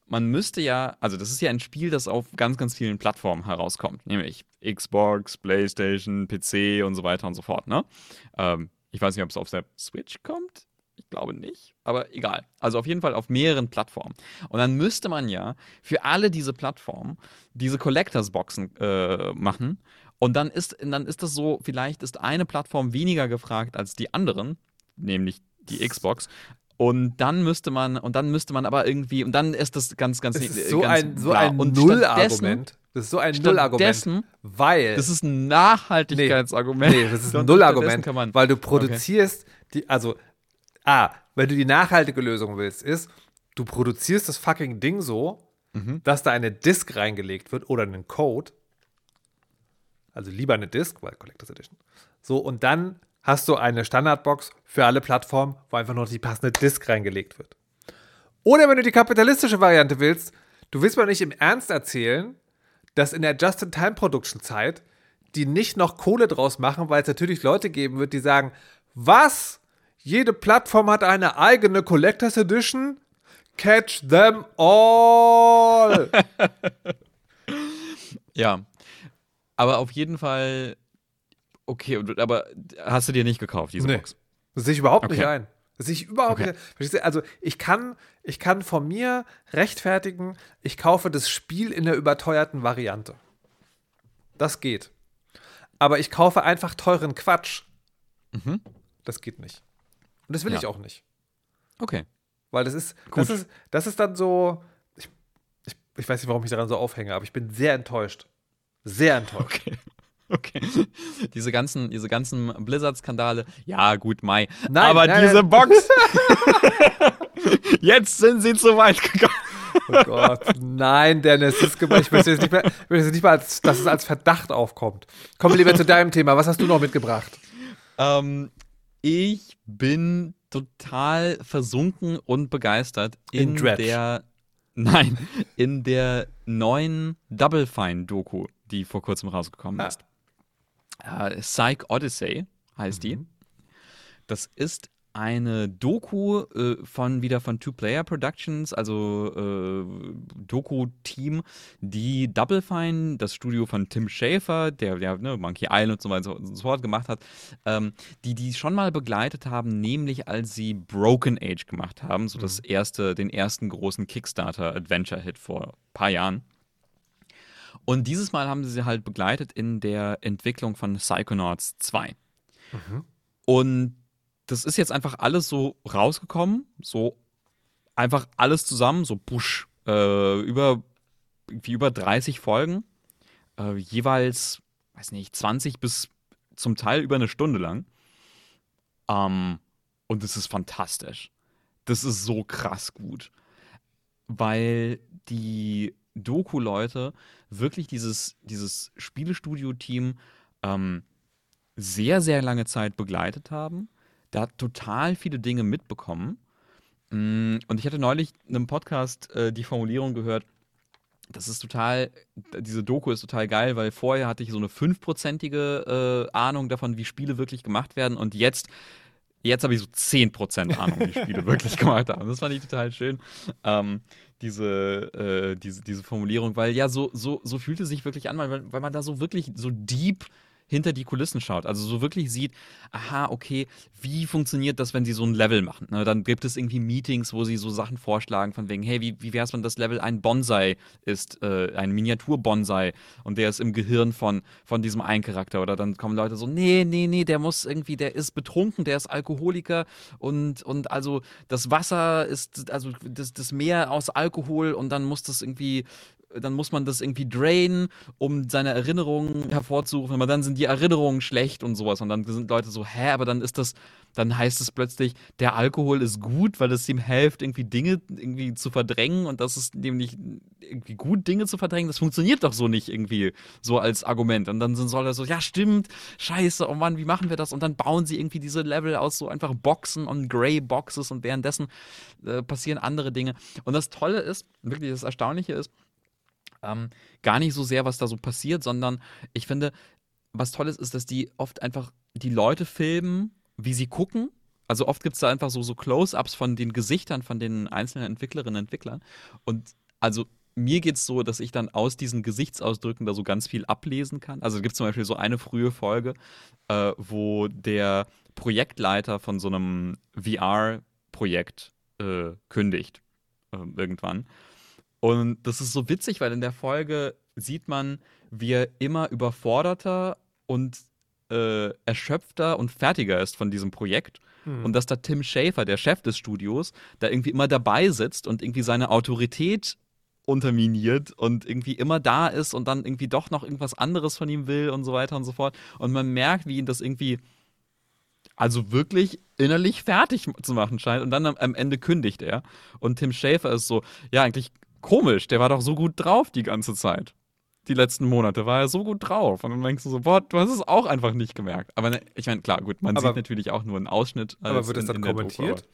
man müsste ja, also das ist ja ein Spiel, das auf ganz, ganz vielen Plattformen herauskommt, nämlich Xbox, PlayStation, PC und so weiter und so fort, ne? Ähm, ich weiß nicht, ob es auf der Switch kommt. Ich glaube nicht, aber egal. Also auf jeden Fall auf mehreren Plattformen. Und dann müsste man ja für alle diese Plattformen diese Collectors-Boxen äh, machen. Und dann ist, dann ist das so, vielleicht ist eine Plattform weniger gefragt als die anderen, nämlich die Xbox. Und dann müsste man, und dann müsste man aber irgendwie, und dann ist das ganz, ganz, Das ist so ganz ein, so ein Nullargument. Das ist so ein Nullargument. Weil. Das ist ein Nachhaltigkeitsargument. Nee, das ist ein Nullargument, weil du produzierst die, also, A, wenn du die nachhaltige Lösung willst, ist, du produzierst das fucking Ding so, Mhm. dass da eine Disk reingelegt wird oder einen Code. Also lieber eine Disk, weil Collectors Edition. So, und dann hast du eine Standardbox für alle Plattformen, wo einfach nur die passende Disk reingelegt wird. Oder wenn du die kapitalistische Variante willst, du willst mir nicht im Ernst erzählen, dass in der Just-in-Time-Production-Zeit die nicht noch Kohle draus machen, weil es natürlich Leute geben wird, die sagen, was? Jede Plattform hat eine eigene Collectors Edition? Catch them all! *laughs* Ja. Aber auf jeden Fall, okay, aber hast du dir nicht gekauft, diese Nee. Box? Das sehe ich überhaupt nicht Okay. ein. Das sehe ich überhaupt Okay. nicht ein. Also ich kann, ich kann von mir rechtfertigen, ich kaufe das Spiel in der überteuerten Variante. Das geht. Aber ich kaufe einfach teuren Quatsch. Das geht nicht. Und das will Mhm. Ja. ich auch nicht. Okay. Weil das ist, Gut. das ist, das ist dann so. Ich, ich, ich weiß nicht, warum ich daran so aufhänge, aber ich bin sehr enttäuscht. Sehr enttäuscht. Okay. *laughs* Okay. Diese ganzen, diese ganzen Blizzard-Skandale, ja, gut, Mai. Nein, Aber nein, diese nein. Box. *laughs* Jetzt sind sie zu weit gegangen. Oh Gott, nein, Dennis, das ist gemein. ich möchte jetzt nicht mehr, ich möchte jetzt nicht mal als, dass es als Verdacht aufkommt. Kommen wir lieber zu deinem Thema. Was hast du noch mitgebracht? Ähm, ich bin total versunken und begeistert In in, Dredge. der. Nein, in der neuen Double Fine-Doku, die vor kurzem rausgekommen Ah. ist. Äh, Psych Odyssey heißt die. Das ist eine Doku äh, von wieder von Two Player Productions, also äh, Doku-Team, die Double Fine, das Studio von Tim Schafer, der, der ne, Monkey Island und so weiter und so fort gemacht hat, ähm, die die schon mal begleitet haben, nämlich als sie Broken Age gemacht haben, so das erste, den ersten großen Kickstarter-Adventure-Hit vor ein paar Jahren. Und dieses Mal haben sie sie halt begleitet in der Entwicklung von Psychonauts 2. Und das ist jetzt einfach alles so rausgekommen, so einfach alles zusammen, so busch, äh, über, wie über 30 Folgen, äh, jeweils, weiß nicht, 20 bis zum Teil über eine Stunde lang. Ähm, und es ist fantastisch. Das ist so krass gut. Weil die Doku-Leute wirklich dieses, dieses Spielestudio-Team ähm, sehr, sehr lange Zeit begleitet haben, da total viele Dinge mitbekommen. Mm, Und ich hatte neulich in einem Podcast äh, die Formulierung gehört, das ist total, diese Doku ist total geil, weil vorher hatte ich so eine fünfprozentige äh, Ahnung davon, wie Spiele wirklich gemacht werden und jetzt, jetzt habe ich so 10% Ahnung, wie Spiele *laughs* wirklich gemacht haben. Das fand ich total schön. Ähm, diese, äh, diese, diese Formulierung, weil ja, so, so, so fühlt es sich wirklich an, weil, weil man da so wirklich so deep hinter die Kulissen schaut. Also so wirklich sieht, aha, okay, wie funktioniert das, wenn sie so ein Level machen? Ne, dann gibt es irgendwie Meetings, wo sie so Sachen vorschlagen, von wegen, hey, wie, wie wäre es, wenn das Level ein Bonsai ist, äh, ein Miniatur-Bonsai und der ist im Gehirn von, von diesem einen Charakter. Oder dann kommen Leute so, nee, nee, nee, der muss irgendwie, der ist betrunken, der ist Alkoholiker und, und also das Wasser ist, also das, das Meer aus Alkohol und dann muss das irgendwie dann muss man das irgendwie drainen, um seine Erinnerungen hervorzurufen, aber dann sind die Erinnerungen schlecht und sowas. Und dann sind Leute so, hä, aber dann ist das, dann heißt es plötzlich, der Alkohol ist gut, weil es ihm hilft, irgendwie Dinge irgendwie zu verdrängen und das ist nämlich irgendwie gut, Dinge zu verdrängen. Das funktioniert doch so nicht irgendwie so als Argument. Und dann sind Leute so, ja, stimmt, scheiße, oh Mann, wie machen wir das? Und dann bauen sie irgendwie diese Level aus so einfach Boxen und Grey Boxes und währenddessen äh, passieren andere Dinge. Und das Tolle ist, wirklich das Erstaunliche ist, ähm, gar nicht so sehr, was da so passiert, sondern ich finde, was toll ist, ist, dass die oft einfach die Leute filmen, wie sie gucken. Also oft gibt es da einfach so, so Close-ups von den Gesichtern von den einzelnen Entwicklerinnen und Entwicklern. Und also mir geht es so, dass ich dann aus diesen Gesichtsausdrücken da so ganz viel ablesen kann. Also es gibt zum Beispiel so eine frühe Folge, äh, wo der Projektleiter von so einem VR- Projekt äh, kündigt. Äh, irgendwann. Und das ist so witzig, weil in der Folge sieht man, wie er immer überforderter und äh, erschöpfter und fertiger ist von diesem Projekt. Mhm. Und dass da Tim Schafer, der Chef des Studios, da irgendwie immer dabei sitzt und irgendwie seine Autorität unterminiert und irgendwie immer da ist und dann irgendwie doch noch irgendwas anderes von ihm will und so weiter und so fort. Und man merkt, wie ihn das irgendwie also wirklich innerlich fertig zu machen scheint. Und dann am, am Ende kündigt er. Und Tim Schafer ist so, ja, eigentlich komisch, der war doch so gut drauf die ganze Zeit. Die letzten Monate war er so gut drauf. Und dann denkst du so, boah, du hast es auch einfach nicht gemerkt. Aber ne, ich meine, klar, gut, man aber, sieht natürlich auch nur einen Ausschnitt. aber wird das dann kommentiert?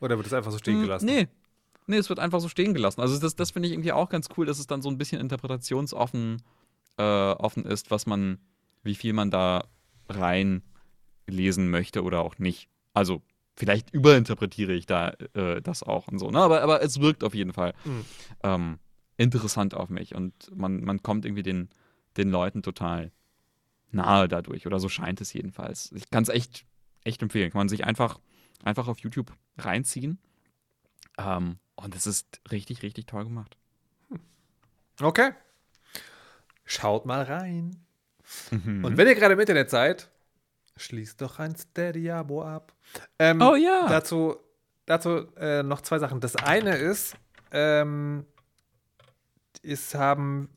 Oder wird es einfach so stehen hm, gelassen? Nee. Nee, es wird einfach so stehen gelassen. Also das, das finde ich irgendwie auch ganz cool, dass es dann so ein bisschen interpretationsoffen äh, offen ist, was man, wie viel man da rein lesen möchte oder auch nicht. Also vielleicht überinterpretiere ich da äh, das auch und so. Ne? Aber, aber es wirkt auf jeden Fall mhm. ähm, interessant auf mich und man, man kommt irgendwie den, den Leuten total nahe dadurch oder so scheint es jedenfalls. Ich kann es echt, echt empfehlen. Kann man sich einfach, einfach auf YouTube reinziehen ähm, und es ist richtig, richtig toll gemacht. Okay. Schaut mal rein. Mhm. Und wenn ihr gerade im Internet seid, schließt doch ein Steady-Abo ab. Ähm, oh ja. Dazu, dazu äh, noch zwei Sachen. Das eine ist, ähm, ist haben,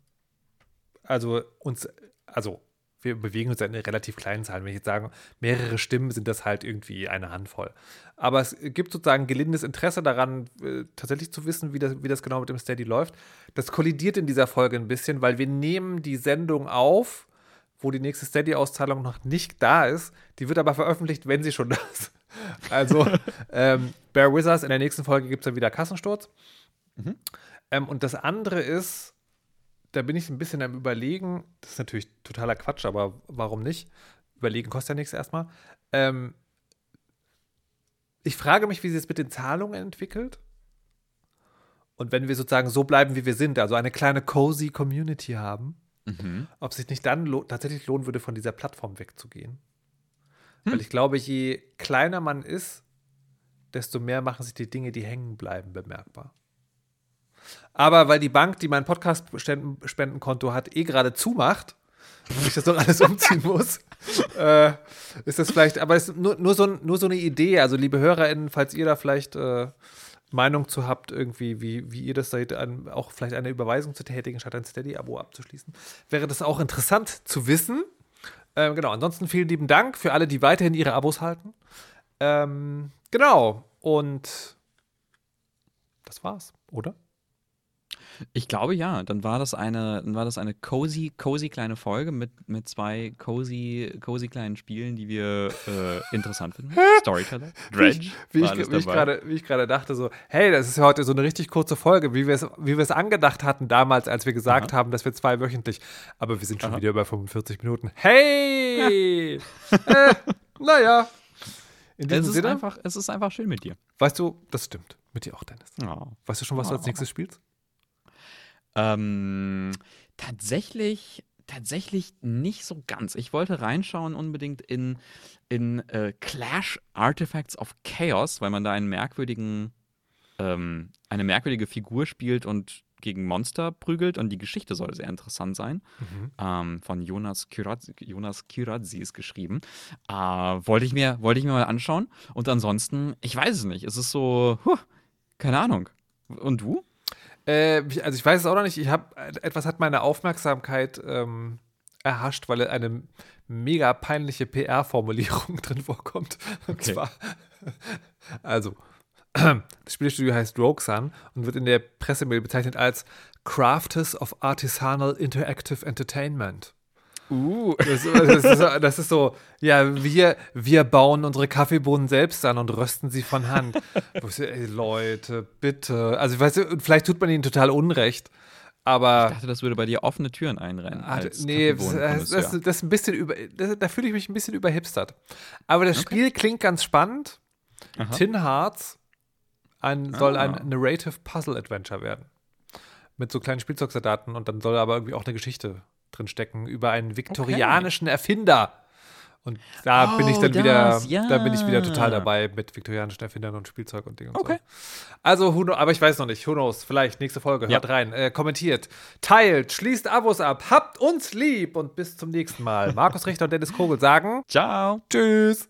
also uns, also wir bewegen uns in relativ kleinen Zahlen. Wenn ich jetzt sage, mehrere Stimmen sind das halt irgendwie eine Handvoll. Aber es gibt sozusagen gelindes Interesse daran, äh, tatsächlich zu wissen, wie das, wie das genau mit dem Steady läuft. Das kollidiert in dieser Folge ein bisschen, weil wir nehmen die Sendung auf wo die nächste Steady-Auszahlung noch nicht da ist. Die wird aber veröffentlicht, wenn sie schon da ist. Also, *laughs* ähm, Bear Wizards, in der nächsten Folge gibt es dann wieder Kassensturz. Mhm. Ähm, und das andere ist, da bin ich ein bisschen am Überlegen, das ist natürlich totaler Quatsch, aber warum nicht? Überlegen kostet ja nichts erstmal. Ähm, ich frage mich, wie sich es mit den Zahlungen entwickelt. Und wenn wir sozusagen so bleiben, wie wir sind, also eine kleine cozy Community haben, Mhm. Ob es sich nicht dann lo tatsächlich lohnen würde, von dieser Plattform wegzugehen. Hm. Weil ich glaube, je kleiner man ist, desto mehr machen sich die Dinge, die hängen bleiben, bemerkbar. Aber weil die Bank, die mein Podcast-Spendenkonto hat, eh gerade zumacht, *laughs* und ich das doch alles umziehen muss, äh, ist das vielleicht, aber es ist nur, nur, so, nur so eine Idee. Also, liebe HörerInnen, falls ihr da vielleicht äh, Meinung zu habt, irgendwie, wie, wie ihr das seht, an, auch vielleicht eine Überweisung zu tätigen, statt ein Steady-Abo abzuschließen, wäre das auch interessant zu wissen. Ähm, genau, ansonsten vielen lieben Dank für alle, die weiterhin ihre Abos halten. Ähm, genau, und das war's, oder? Ich glaube ja. Dann war das eine, dann war das eine cozy, cozy kleine Folge mit, mit zwei cozy, cozy kleinen Spielen, die wir äh, interessant finden. *laughs* Storyteller, Dredge. Wie, wie, ich, wie ich wie ich gerade dachte, so, hey, das ist heute so eine richtig kurze Folge, wie wir es, wie angedacht hatten damals, als wir gesagt Aha. haben, dass wir zwei wöchentlich. Aber wir sind schon Aha. wieder über 45 Minuten. Hey! *laughs* äh, naja. In diesem es ist Sinne, einfach, es ist einfach schön mit dir. Weißt du, das stimmt. Mit dir auch, Dennis. Oh. Weißt du schon, was oh. du als nächstes spielst? Ähm, tatsächlich, tatsächlich nicht so ganz. Ich wollte reinschauen unbedingt in, in äh, Clash Artifacts of Chaos, weil man da einen merkwürdigen, ähm, eine merkwürdige Figur spielt und gegen Monster prügelt und die Geschichte soll sehr interessant sein. Mhm. Ähm, von Jonas Kiradzi, Jonas Kiradzi ist geschrieben. Äh, wollte, ich mir, wollte ich mir mal anschauen. Und ansonsten, ich weiß es nicht. Es ist so, huh, keine Ahnung. Und du? Äh, also ich weiß es auch noch nicht. Ich habe etwas hat meine Aufmerksamkeit ähm, erhascht, weil eine mega peinliche PR-Formulierung *laughs* drin vorkommt. Und okay. zwar, *laughs* also *clears throat* das Spielstudio heißt Sun und wird in der Pressemail bezeichnet als Crafters of Artisanal Interactive Entertainment. Uh. Das, das, ist, das, ist, so, ja, wir, wir bauen unsere Kaffeebohnen selbst an und rösten sie von Hand. Ey, Leute, bitte. Also, weißt du, vielleicht tut man ihnen total Unrecht. Aber. Ich dachte, das würde bei dir offene Türen einrennen. Ach, nee, das, das, das, ist ein bisschen über. da fühle ich mich ein bisschen überhipstert. Aber das okay. Spiel klingt ganz spannend. Aha. Tin Hearts ein, soll ah. ein Narrative Puzzle Adventure werden. Mit so kleinen Spielzeugsoldaten und dann soll aber irgendwie auch eine Geschichte drin stecken über einen viktorianischen okay. Erfinder. Und da Oh, bin ich dann wieder, das, da bin ich wieder ja. total dabei mit viktorianischen Erfindern und Spielzeug und Dingen und Okay. so. Also, who know, aber ich weiß noch nicht. Who knows? Vielleicht nächste Folge. Hört Ja. rein, äh, kommentiert, teilt, schließt Abos ab, habt uns lieb und bis zum nächsten Mal. Markus Richter und Dennis Kogel sagen Ciao. Tschüss.